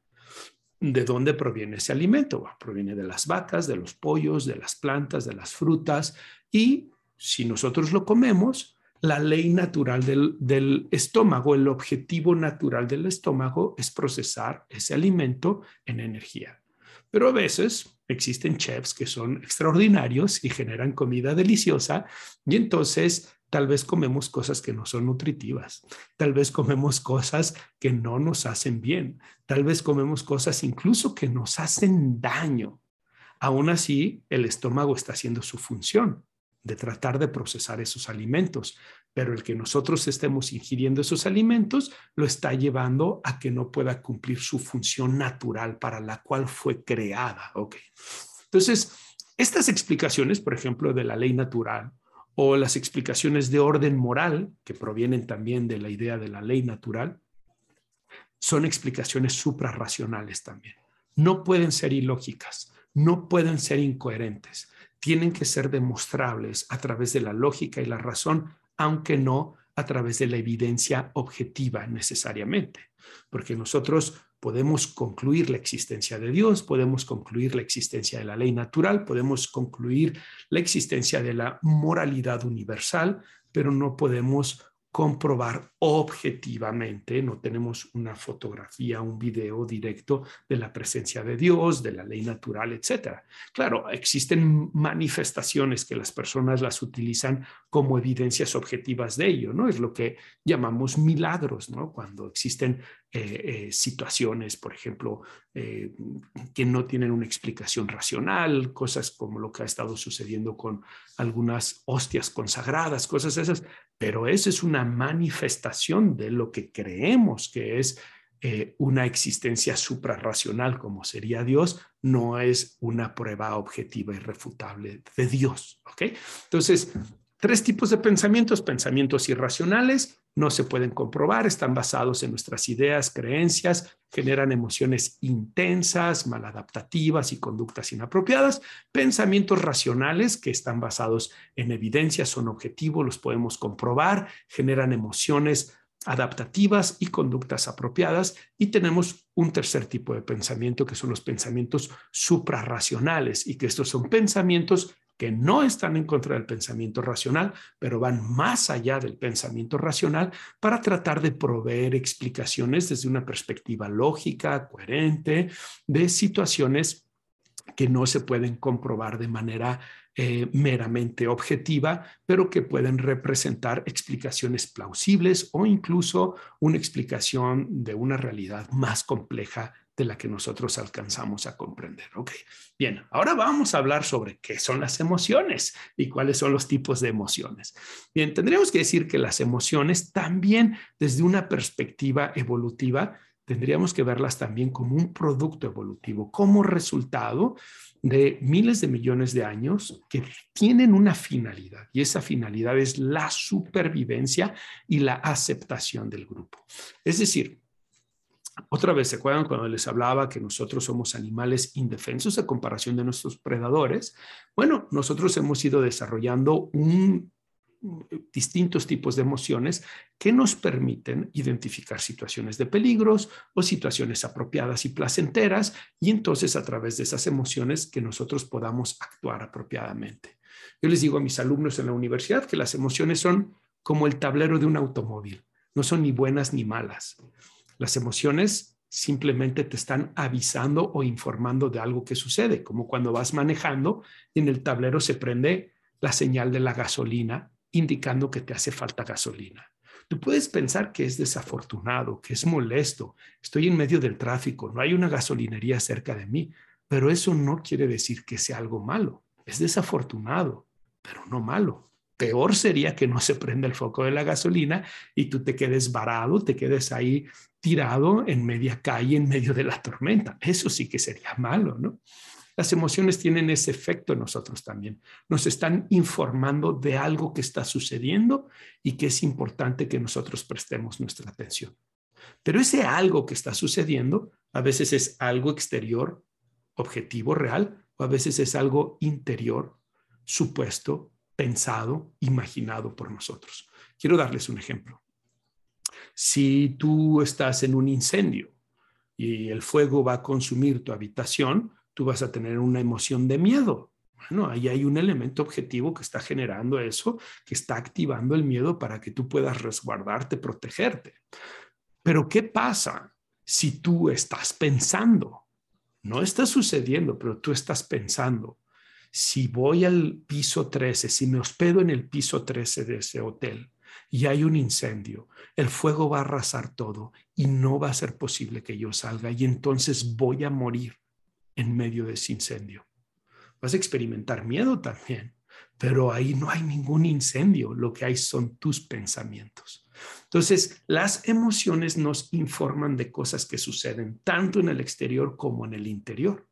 ¿De dónde proviene ese alimento? proviene de las vacas, de los pollos, de las plantas, de las frutas y si nosotros lo comemos, la ley natural del, estómago, el objetivo natural del estómago es procesar ese alimento en energía. Pero a veces existen chefs que son extraordinarios y generan comida deliciosa y entonces tal vez comemos cosas que no son nutritivas, tal vez comemos cosas que no nos hacen bien, tal vez comemos cosas incluso que nos hacen daño. Aún así, el estómago está haciendo su función de tratar de procesar esos alimentos, pero el que nosotros estemos ingiriendo esos alimentos lo está llevando a que no pueda cumplir su función natural para la cual fue creada. Entonces, estas explicaciones, por ejemplo, de la ley natural o las explicaciones de orden moral, que provienen también de la idea de la ley natural, son explicaciones suprarracionales también. No pueden ser ilógicas, no pueden ser incoherentes tienen que ser demostrables a través de la lógica y la razón, aunque no a través de la evidencia objetiva necesariamente, porque nosotros podemos concluir la existencia de Dios, podemos concluir la existencia de la ley natural, podemos concluir la existencia de la moralidad universal, pero no podemos comprobar objetivamente, no tenemos una fotografía, un video directo de la presencia de Dios, de la ley natural, etcétera. Claro, existen manifestaciones que las personas las utilizan como evidencias objetivas de ello, ¿no? Es lo que llamamos milagros, ¿no? Cuando existen eh, eh, situaciones, por ejemplo, eh, que no tienen una explicación racional, cosas como lo que ha estado sucediendo con algunas hostias consagradas, cosas esas, pero eso es una manifestación de lo que creemos que es una existencia suprarracional como sería Dios, no es una prueba objetiva y refutable de Dios, ¿ok? Entonces, tres tipos de pensamientos, pensamientos irracionales, no se pueden comprobar, están basados en nuestras ideas, creencias, generan emociones intensas, maladaptativas y conductas inapropiadas. Pensamientos racionales que están basados en evidencias, son objetivos, los podemos comprobar, generan emociones adaptativas y conductas apropiadas. Y tenemos un tercer tipo de pensamiento que son los pensamientos suprarracionales y que estos son pensamientos que no están en contra del pensamiento racional, pero van más allá del pensamiento racional para tratar de proveer explicaciones desde una perspectiva lógica, coherente, de situaciones que no se pueden comprobar de manera eh, meramente objetiva, pero que pueden representar explicaciones plausibles o incluso una explicación de una realidad más compleja de la que nosotros alcanzamos a comprender. Ok, bien, ahora vamos a hablar sobre qué son las emociones y cuáles son los tipos de emociones. Bien, tendríamos que decir que las emociones también desde una perspectiva evolutiva, tendríamos que verlas también como un producto evolutivo, como resultado de miles de millones de años que tienen una finalidad y esa finalidad es la supervivencia y la aceptación del grupo. Es decir, otra vez, ¿se acuerdan cuando les hablaba que nosotros somos animales indefensos a comparación de nuestros predadores? Bueno, nosotros hemos ido desarrollando distintos tipos de emociones que nos permiten identificar situaciones de peligros o situaciones apropiadas y placenteras y entonces a través de esas emociones que nosotros podamos actuar apropiadamente. Yo les digo a mis alumnos en la universidad que las emociones son como el tablero de un automóvil, no son ni buenas ni malas. Las emociones simplemente te están avisando o informando de algo que sucede, como cuando vas manejando y en el tablero se prende la señal de la gasolina indicando que te hace falta gasolina. Tú puedes pensar que es desafortunado, que es molesto, estoy en medio del tráfico, no hay una gasolinería cerca de mí, pero eso no quiere decir que sea algo malo. Es desafortunado, pero no malo. Peor sería que no se prenda el foco de la gasolina y tú te quedes varado, te quedes ahí tirado en media calle, en medio de la tormenta. Eso sí que sería malo, ¿no? Las emociones tienen ese efecto en nosotros también. Nos están informando de algo que está sucediendo y que es importante que nosotros prestemos nuestra atención. Pero ese algo que está sucediendo a veces es algo exterior, objetivo, real, o a veces es algo interior, supuesto, pensado, imaginado por nosotros. Quiero darles un ejemplo. Si tú estás en un incendio y el fuego va a consumir tu habitación, tú vas a tener una emoción de miedo. Bueno, ahí hay un elemento objetivo que está generando eso, que está activando el miedo para que tú puedas resguardarte, protegerte. Pero ¿qué pasa si tú estás pensando? No está sucediendo, pero tú estás pensando. Si voy al piso 13, si me hospedo en el piso 13 de ese hotel y hay un incendio, el fuego va a arrasar todo y no va a ser posible que yo salga y entonces voy a morir en medio de ese incendio. Vas a experimentar miedo también, pero ahí no hay ningún incendio, lo que hay son tus pensamientos. Entonces, las emociones nos informan de cosas que suceden tanto en el exterior como en el interior.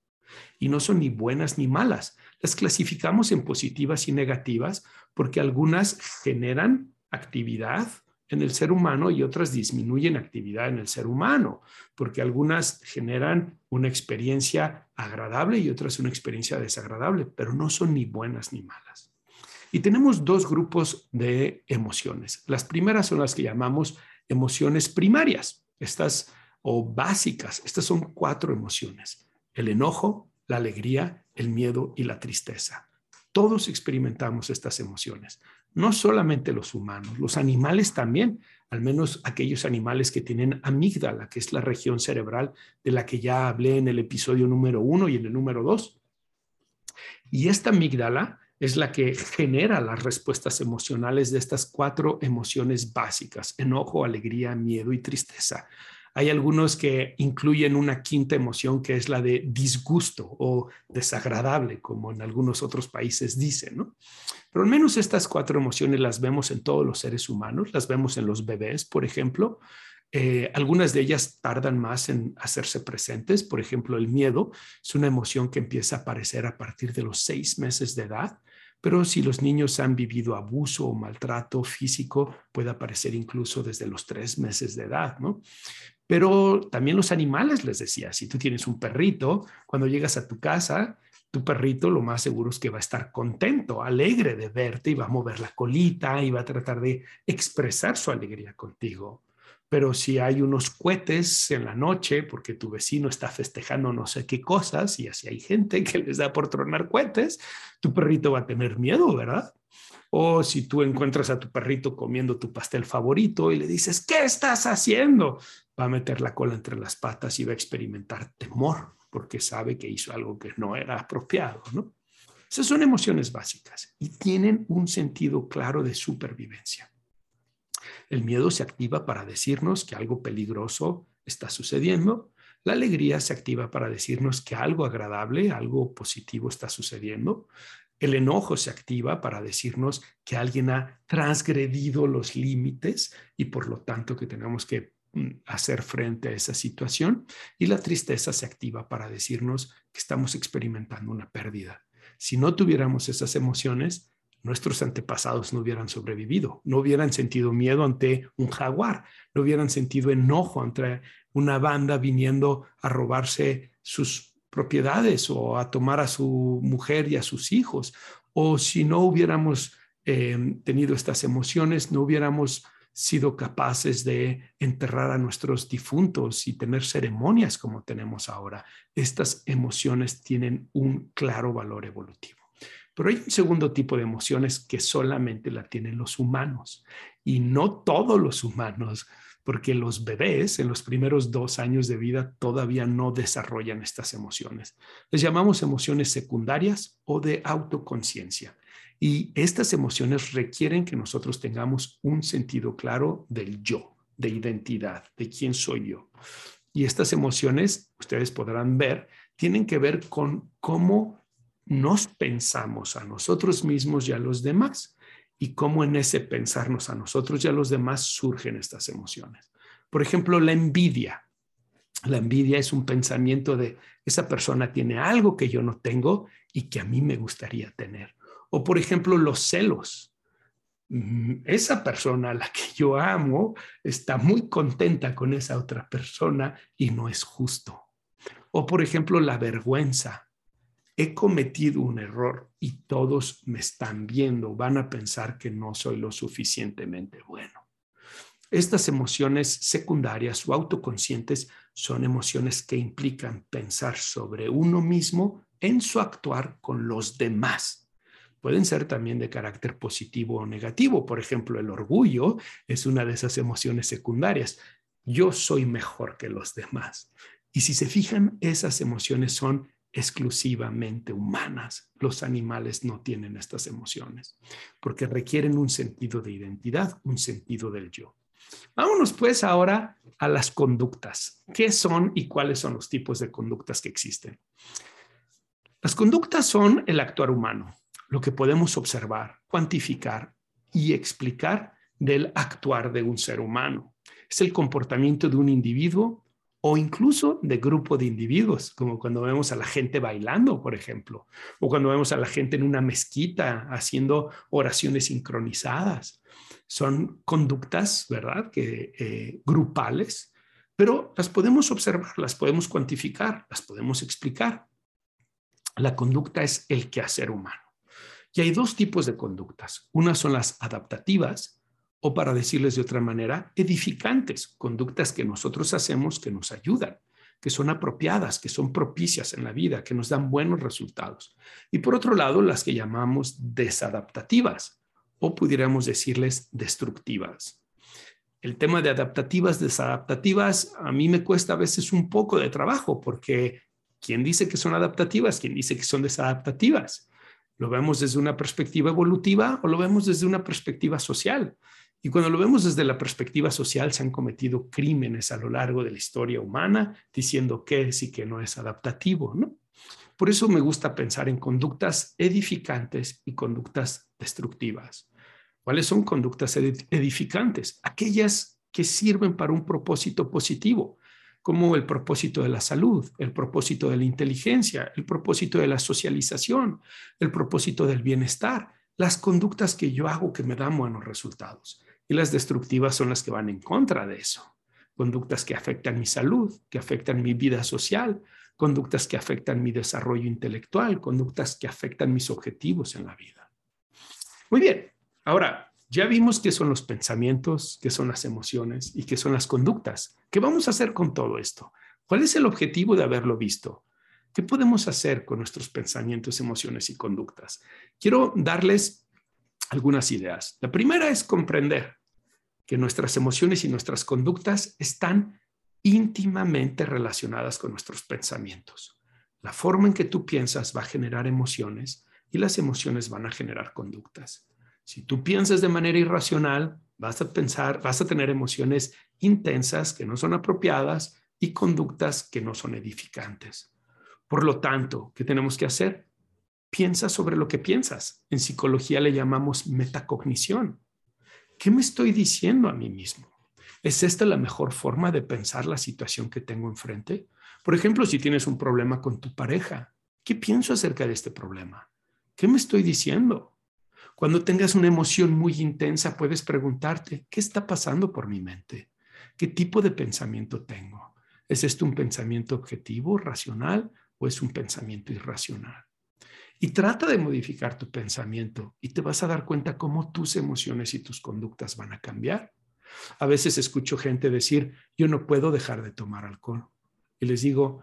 Y no son ni buenas ni malas. Las clasificamos en positivas y negativas porque algunas generan actividad en el ser humano y otras disminuyen actividad en el ser humano, porque algunas generan una experiencia agradable y otras una experiencia desagradable, pero no son ni buenas ni malas. Y tenemos dos grupos de emociones. Las primeras son las que llamamos emociones primarias, estas o básicas. Estas son cuatro emociones. El enojo, la alegría, el miedo y la tristeza. Todos experimentamos estas emociones, no solamente los humanos, los animales también, al menos aquellos animales que tienen amígdala, que es la región cerebral de la que ya hablé en el episodio número uno y en el número dos. Y esta amígdala es la que genera las respuestas emocionales de estas cuatro emociones básicas, enojo, alegría, miedo y tristeza. Hay algunos que incluyen una quinta emoción que es la de disgusto o desagradable, como en algunos otros países dicen, ¿no? Pero al menos estas cuatro emociones las vemos en todos los seres humanos, las vemos en los bebés, por ejemplo. Eh, algunas de ellas tardan más en hacerse presentes. Por ejemplo, el miedo es una emoción que empieza a aparecer a partir de los seis meses de edad pero si los niños han vivido abuso o maltrato físico, puede aparecer incluso desde los tres meses de edad, ¿no? Pero también los animales, les decía, si tú tienes un perrito, cuando llegas a tu casa, tu perrito lo más seguro es que va a estar contento, alegre de verte y va a mover la colita y va a tratar de expresar su alegría contigo pero si hay unos cohetes en la noche porque tu vecino está festejando no sé qué cosas y así hay gente que les da por tronar cohetes, tu perrito va a tener miedo, ¿verdad? O si tú encuentras a tu perrito comiendo tu pastel favorito y le dices, ¿qué estás haciendo? Va a meter la cola entre las patas y va a experimentar temor porque sabe que hizo algo que no era apropiado, ¿no? Esas son emociones básicas y tienen un sentido claro de supervivencia. El miedo se activa para decirnos que algo peligroso está sucediendo. La alegría se activa para decirnos que algo agradable, algo positivo está sucediendo. El enojo se activa para decirnos que alguien ha transgredido los límites y por lo tanto que tenemos que hacer frente a esa situación. Y la tristeza se activa para decirnos que estamos experimentando una pérdida. Si no tuviéramos esas emociones, nuestros antepasados no hubieran sobrevivido, no hubieran sentido miedo ante un jaguar, no hubieran sentido enojo ante una banda viniendo a robarse sus propiedades o a tomar a su mujer y a sus hijos. O si no hubiéramos eh, tenido estas emociones, no hubiéramos sido capaces de enterrar a nuestros difuntos y tener ceremonias como tenemos ahora. Estas emociones tienen un claro valor evolutivo. Pero hay un segundo tipo de emociones que solamente la tienen los humanos y no todos los humanos, porque los bebés en los primeros dos años de vida todavía no desarrollan estas emociones. Les llamamos emociones secundarias o de autoconciencia. Y estas emociones requieren que nosotros tengamos un sentido claro del yo, de identidad, de quién soy yo. Y estas emociones, ustedes podrán ver, tienen que ver con cómo nos pensamos a nosotros mismos y a los demás y cómo en ese pensarnos a nosotros y a los demás surgen estas emociones. Por ejemplo, la envidia. La envidia es un pensamiento de esa persona tiene algo que yo no tengo y que a mí me gustaría tener. O por ejemplo, los celos. Esa persona a la que yo amo está muy contenta con esa otra persona y no es justo. O por ejemplo, la vergüenza. He cometido un error y todos me están viendo, van a pensar que no soy lo suficientemente bueno. Estas emociones secundarias o autoconscientes son emociones que implican pensar sobre uno mismo en su actuar con los demás. Pueden ser también de carácter positivo o negativo. Por ejemplo, el orgullo es una de esas emociones secundarias. Yo soy mejor que los demás. Y si se fijan, esas emociones son exclusivamente humanas. Los animales no tienen estas emociones porque requieren un sentido de identidad, un sentido del yo. Vámonos pues ahora a las conductas. ¿Qué son y cuáles son los tipos de conductas que existen? Las conductas son el actuar humano, lo que podemos observar, cuantificar y explicar del actuar de un ser humano. Es el comportamiento de un individuo o incluso de grupo de individuos, como cuando vemos a la gente bailando, por ejemplo, o cuando vemos a la gente en una mezquita haciendo oraciones sincronizadas. Son conductas, ¿verdad? Que eh, grupales, pero las podemos observar, las podemos cuantificar, las podemos explicar. La conducta es el quehacer humano. Y hay dos tipos de conductas. Unas son las adaptativas, o para decirles de otra manera, edificantes, conductas que nosotros hacemos que nos ayudan, que son apropiadas, que son propicias en la vida, que nos dan buenos resultados. Y por otro lado, las que llamamos desadaptativas, o pudiéramos decirles destructivas. El tema de adaptativas, desadaptativas, a mí me cuesta a veces un poco de trabajo, porque ¿quién dice que son adaptativas? ¿Quién dice que son desadaptativas? ¿Lo vemos desde una perspectiva evolutiva o lo vemos desde una perspectiva social? Y cuando lo vemos desde la perspectiva social, se han cometido crímenes a lo largo de la historia humana diciendo que es y que no es adaptativo, ¿no? Por eso me gusta pensar en conductas edificantes y conductas destructivas. ¿Cuáles son conductas edificantes? Aquellas que sirven para un propósito positivo, como el propósito de la salud, el propósito de la inteligencia, el propósito de la socialización, el propósito del bienestar, las conductas que yo hago que me dan buenos resultados. Y las destructivas son las que van en contra de eso. Conductas que afectan mi salud, que afectan mi vida social, conductas que afectan mi desarrollo intelectual, conductas que afectan mis objetivos en la vida. Muy bien, ahora ya vimos qué son los pensamientos, qué son las emociones y qué son las conductas. ¿Qué vamos a hacer con todo esto? ¿Cuál es el objetivo de haberlo visto? ¿Qué podemos hacer con nuestros pensamientos, emociones y conductas? Quiero darles algunas ideas. La primera es comprender que nuestras emociones y nuestras conductas están íntimamente relacionadas con nuestros pensamientos. La forma en que tú piensas va a generar emociones y las emociones van a generar conductas. Si tú piensas de manera irracional, vas a pensar, vas a tener emociones intensas que no son apropiadas y conductas que no son edificantes. Por lo tanto, ¿qué tenemos que hacer? Piensa sobre lo que piensas. En psicología le llamamos metacognición. ¿Qué me estoy diciendo a mí mismo? ¿Es esta la mejor forma de pensar la situación que tengo enfrente? Por ejemplo, si tienes un problema con tu pareja, ¿qué pienso acerca de este problema? ¿Qué me estoy diciendo? Cuando tengas una emoción muy intensa, puedes preguntarte, ¿qué está pasando por mi mente? ¿Qué tipo de pensamiento tengo? ¿Es esto un pensamiento objetivo, racional o es un pensamiento irracional? Y trata de modificar tu pensamiento y te vas a dar cuenta cómo tus emociones y tus conductas van a cambiar. A veces escucho gente decir, yo no puedo dejar de tomar alcohol. Y les digo,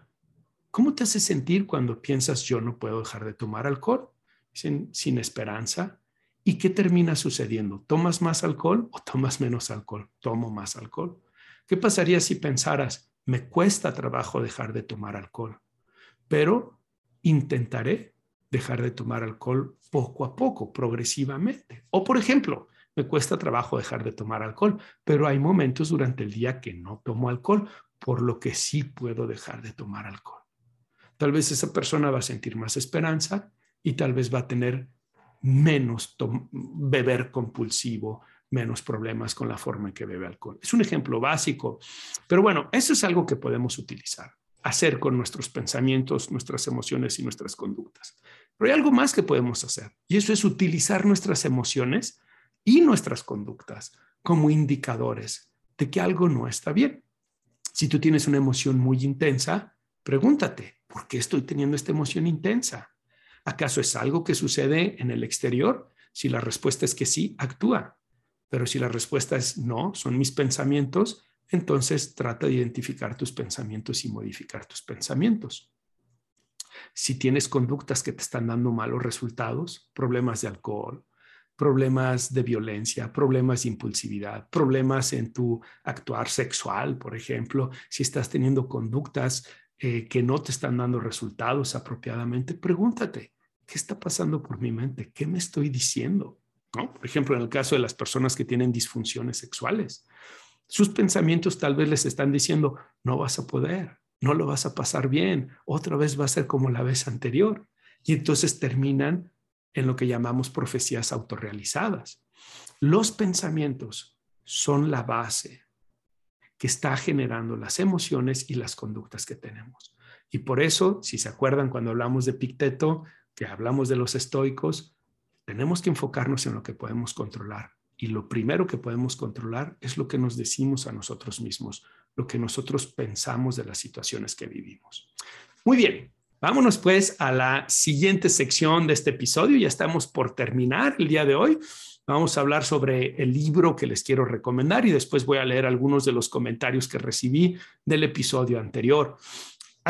¿cómo te hace sentir cuando piensas yo no puedo dejar de tomar alcohol? Sin, sin esperanza. ¿Y qué termina sucediendo? ¿Tomas más alcohol o tomas menos alcohol? Tomo más alcohol. ¿Qué pasaría si pensaras, me cuesta trabajo dejar de tomar alcohol, pero intentaré dejar de tomar alcohol poco a poco, progresivamente? O, por ejemplo, me cuesta trabajo dejar de tomar alcohol, pero hay momentos durante el día que no tomo alcohol, por lo que sí puedo dejar de tomar alcohol. Tal vez esa persona va a sentir más esperanza y tal vez va a tener menos beber compulsivo, menos problemas con la forma en que bebe alcohol. Es un ejemplo básico, pero bueno, eso es algo que podemos utilizar, hacer con nuestros pensamientos, nuestras emociones y nuestras conductas. Pero hay algo más que podemos hacer y eso es utilizar nuestras emociones y nuestras conductas como indicadores de que algo no está bien. Si tú tienes una emoción muy intensa, pregúntate, ¿por qué estoy teniendo esta emoción intensa? ¿Acaso es algo que sucede en el exterior? Si la respuesta es que sí, actúa. Pero si la respuesta es no, son mis pensamientos, entonces trata de identificar tus pensamientos y modificar tus pensamientos. Si tienes conductas que te están dando malos resultados, problemas de alcohol, problemas de violencia, problemas de impulsividad, problemas en tu actuar sexual, por ejemplo, si estás teniendo conductas eh, que no te están dando resultados apropiadamente, pregúntate, ¿qué está pasando por mi mente? ¿Qué me estoy diciendo? Por ejemplo, en el caso de las personas que tienen disfunciones sexuales, sus pensamientos tal vez les están diciendo, no vas a poder, no lo vas a pasar bien, otra vez va a ser como la vez anterior. Y entonces terminan en lo que llamamos profecías autorrealizadas. Los pensamientos son la base que está generando las emociones y las conductas que tenemos. Y por eso, si se acuerdan cuando hablamos de Picteto, que hablamos de los estoicos, tenemos que enfocarnos en lo que podemos controlar. Y lo primero que podemos controlar es lo que nos decimos a nosotros mismos, lo que nosotros pensamos de las situaciones que vivimos. Muy bien, vámonos pues a la siguiente sección de este episodio. Ya estamos por terminar el día de hoy. Vamos a hablar sobre el libro que les quiero recomendar y después voy a leer algunos de los comentarios que recibí del episodio anterior.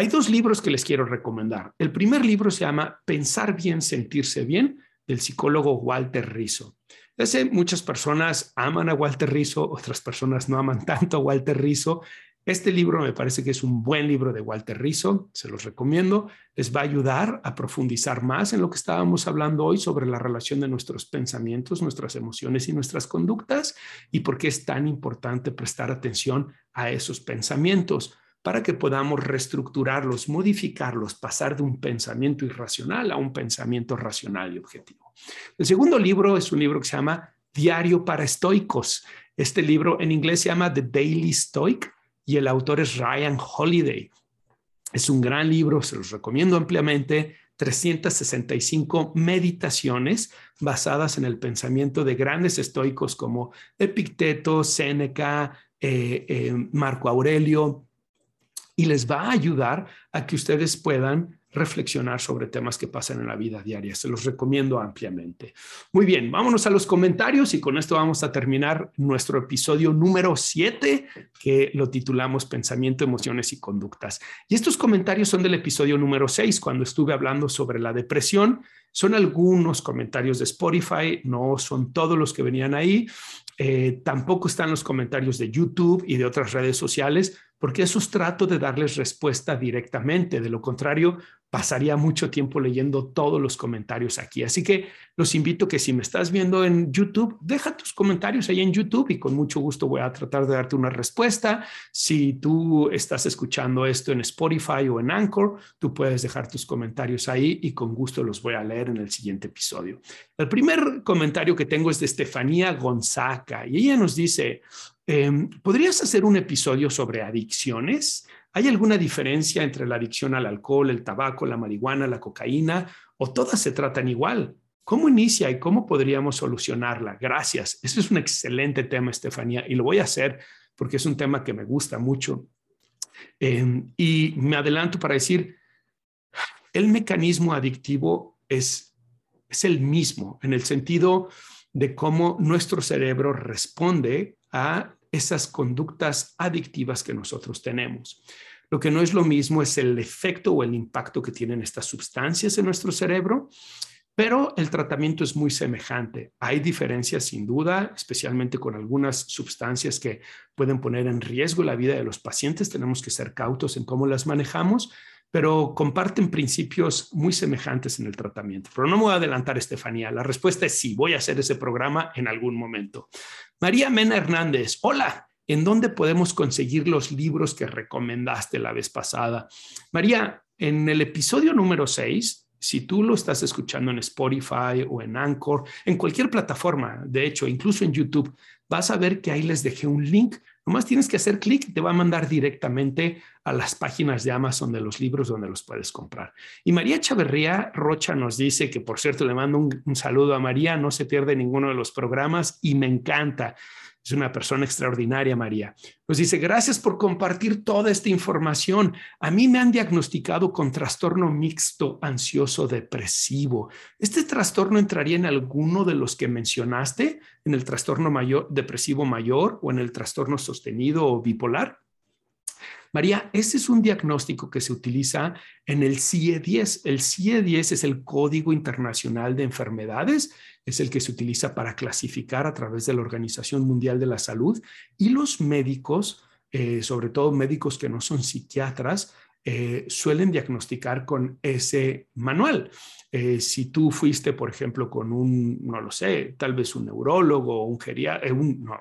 Hay dos libros que les quiero recomendar. El primer libro se llama Pensar bien, sentirse bien del psicólogo Walter Rizzo. Sé, muchas personas aman a Walter Rizzo, otras personas no aman tanto a Walter Rizzo. Este libro me parece que es un buen libro de Walter Rizzo, se los recomiendo. Les va a ayudar a profundizar más en lo que estábamos hablando hoy sobre la relación de nuestros pensamientos, nuestras emociones y nuestras conductas y por qué es tan importante prestar atención a esos pensamientos para que podamos reestructurarlos, modificarlos, pasar de un pensamiento irracional a un pensamiento racional y objetivo. El segundo libro es un libro que se llama Diario para Estoicos. Este libro en inglés se llama The Daily Stoic y el autor es Ryan Holiday. Es un gran libro, se los recomiendo ampliamente. 365 meditaciones basadas en el pensamiento de grandes estoicos como Epicteto, Séneca, eh, eh, Marco Aurelio, y les va a ayudar a que ustedes puedan reflexionar sobre temas que pasan en la vida diaria. Se los recomiendo ampliamente. Muy bien, vámonos a los comentarios y con esto vamos a terminar nuestro episodio número 7 que lo titulamos Pensamiento, Emociones y Conductas. Y estos comentarios son del episodio número 6 cuando estuve hablando sobre la depresión. Son algunos comentarios de Spotify, no son todos los que venían ahí. Eh, tampoco están los comentarios de YouTube y de otras redes sociales, porque esos trato de darles respuesta directamente. De lo contrario, pasaría mucho tiempo leyendo todos los comentarios aquí. Así que los invito que si me estás viendo en YouTube, deja tus comentarios ahí en YouTube y con mucho gusto voy a tratar de darte una respuesta. Si tú estás escuchando esto en Spotify o en Anchor, tú puedes dejar tus comentarios ahí y con gusto los voy a leer en el siguiente episodio. El primer comentario que tengo es de Estefanía Gonzaga y ella nos dice, em, ¿podrías hacer un episodio sobre adicciones? ¿Hay alguna diferencia entre la adicción al alcohol, el tabaco, la marihuana, la cocaína o todas se tratan igual? ¿Cómo inicia y cómo podríamos solucionarla? Gracias. Eso es un excelente tema, Estefanía, y lo voy a hacer porque es un tema que me gusta mucho. Em, y me adelanto para decir, el mecanismo adictivo es, es el mismo en el sentido de cómo nuestro cerebro responde a esas conductas adictivas que nosotros tenemos. Lo que no es lo mismo es el efecto o el impacto que tienen estas sustancias en nuestro cerebro, pero el tratamiento es muy semejante. Hay diferencias sin duda, especialmente con algunas sustancias que pueden poner en riesgo la vida de los pacientes. Tenemos que ser cautos en cómo las manejamos, pero comparten principios muy semejantes en el tratamiento. Pero no me voy a adelantar, Estefanía. La respuesta es sí, voy a hacer ese programa en algún momento. María Mena Hernández, hola. ¿En dónde podemos conseguir los libros que recomendaste la vez pasada? María, en el episodio número 6 Si tú lo estás escuchando en Spotify o en Anchor, en cualquier plataforma, de hecho, incluso en YouTube, vas a ver que ahí les dejé un link. Nomás tienes que hacer clic te va a mandar directamente a las páginas de Amazon de los libros donde los puedes comprar. Y María Chaverría Rocha nos dice que, por cierto, le mando un saludo a María, no se pierde ninguno de los programas y me encanta. Es una persona extraordinaria, María. Nos dice, gracias por compartir toda esta información. A mí me han diagnosticado con trastorno mixto ansioso depresivo. ¿Este trastorno entraría en alguno de los que mencionaste, en el trastorno mayor, depresivo mayor o en el trastorno sostenido o bipolar? María, ese es un diagnóstico que se utiliza en el CIE-10. El CIE-10 es el Código Internacional de Enfermedades, es el que se utiliza para clasificar a través de la Organización Mundial de la Salud y los médicos, eh, sobre todo médicos que no son psiquiatras, eh, suelen diagnosticar con ese manual. Eh, si tú fuiste, por ejemplo, con un, no lo sé, tal vez un neurólogo o un geriatra, eh, no,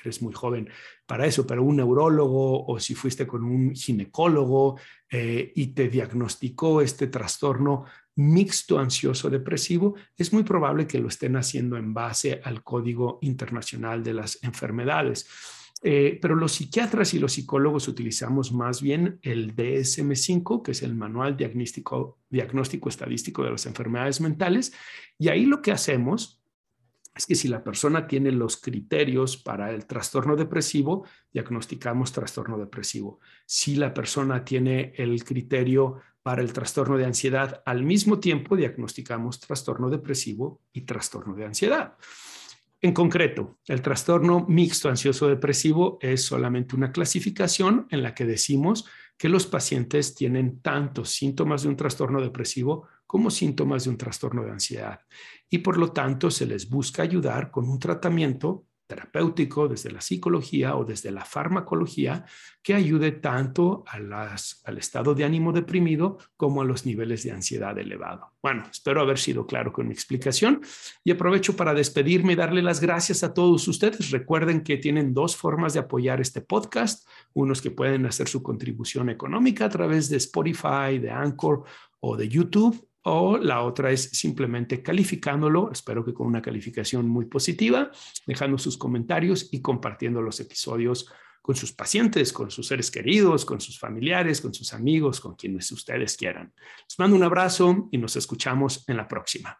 eres muy joven para eso, pero un neurólogo o si fuiste con un ginecólogo y te diagnosticó este trastorno mixto ansioso depresivo, es muy probable que lo estén haciendo en base al Código Internacional de las Enfermedades. Eh, pero los psiquiatras y los psicólogos utilizamos más bien el DSM5, que es el Manual Diagnóstico, Diagnóstico Estadístico de las Enfermedades Mentales, y ahí lo que hacemos es que si la persona tiene los criterios para el trastorno depresivo, diagnosticamos trastorno depresivo. Si la persona tiene el criterio para el trastorno de ansiedad, al mismo tiempo diagnosticamos trastorno depresivo y trastorno de ansiedad. En concreto, el trastorno mixto ansioso depresivo es solamente una clasificación en la que decimos que los pacientes tienen tanto síntomas de un trastorno depresivo como síntomas de un trastorno de ansiedad. Y por lo tanto se les busca ayudar con un tratamiento terapéutico, desde la psicología o desde la farmacología, que ayude tanto a al estado de ánimo deprimido como a los niveles de ansiedad elevado. Bueno, espero haber sido claro con mi explicación y aprovecho para despedirme y darle las gracias a todos ustedes. Recuerden que tienen dos formas de apoyar este podcast, unos que pueden hacer su contribución económica a través de Spotify, de Anchor o de YouTube o la otra es simplemente calificándolo, espero que con una calificación muy positiva, dejando sus comentarios y compartiendo los episodios con sus pacientes, con sus seres queridos, con sus familiares, con sus amigos, con quienes ustedes quieran. Les mando un abrazo y nos escuchamos en la próxima.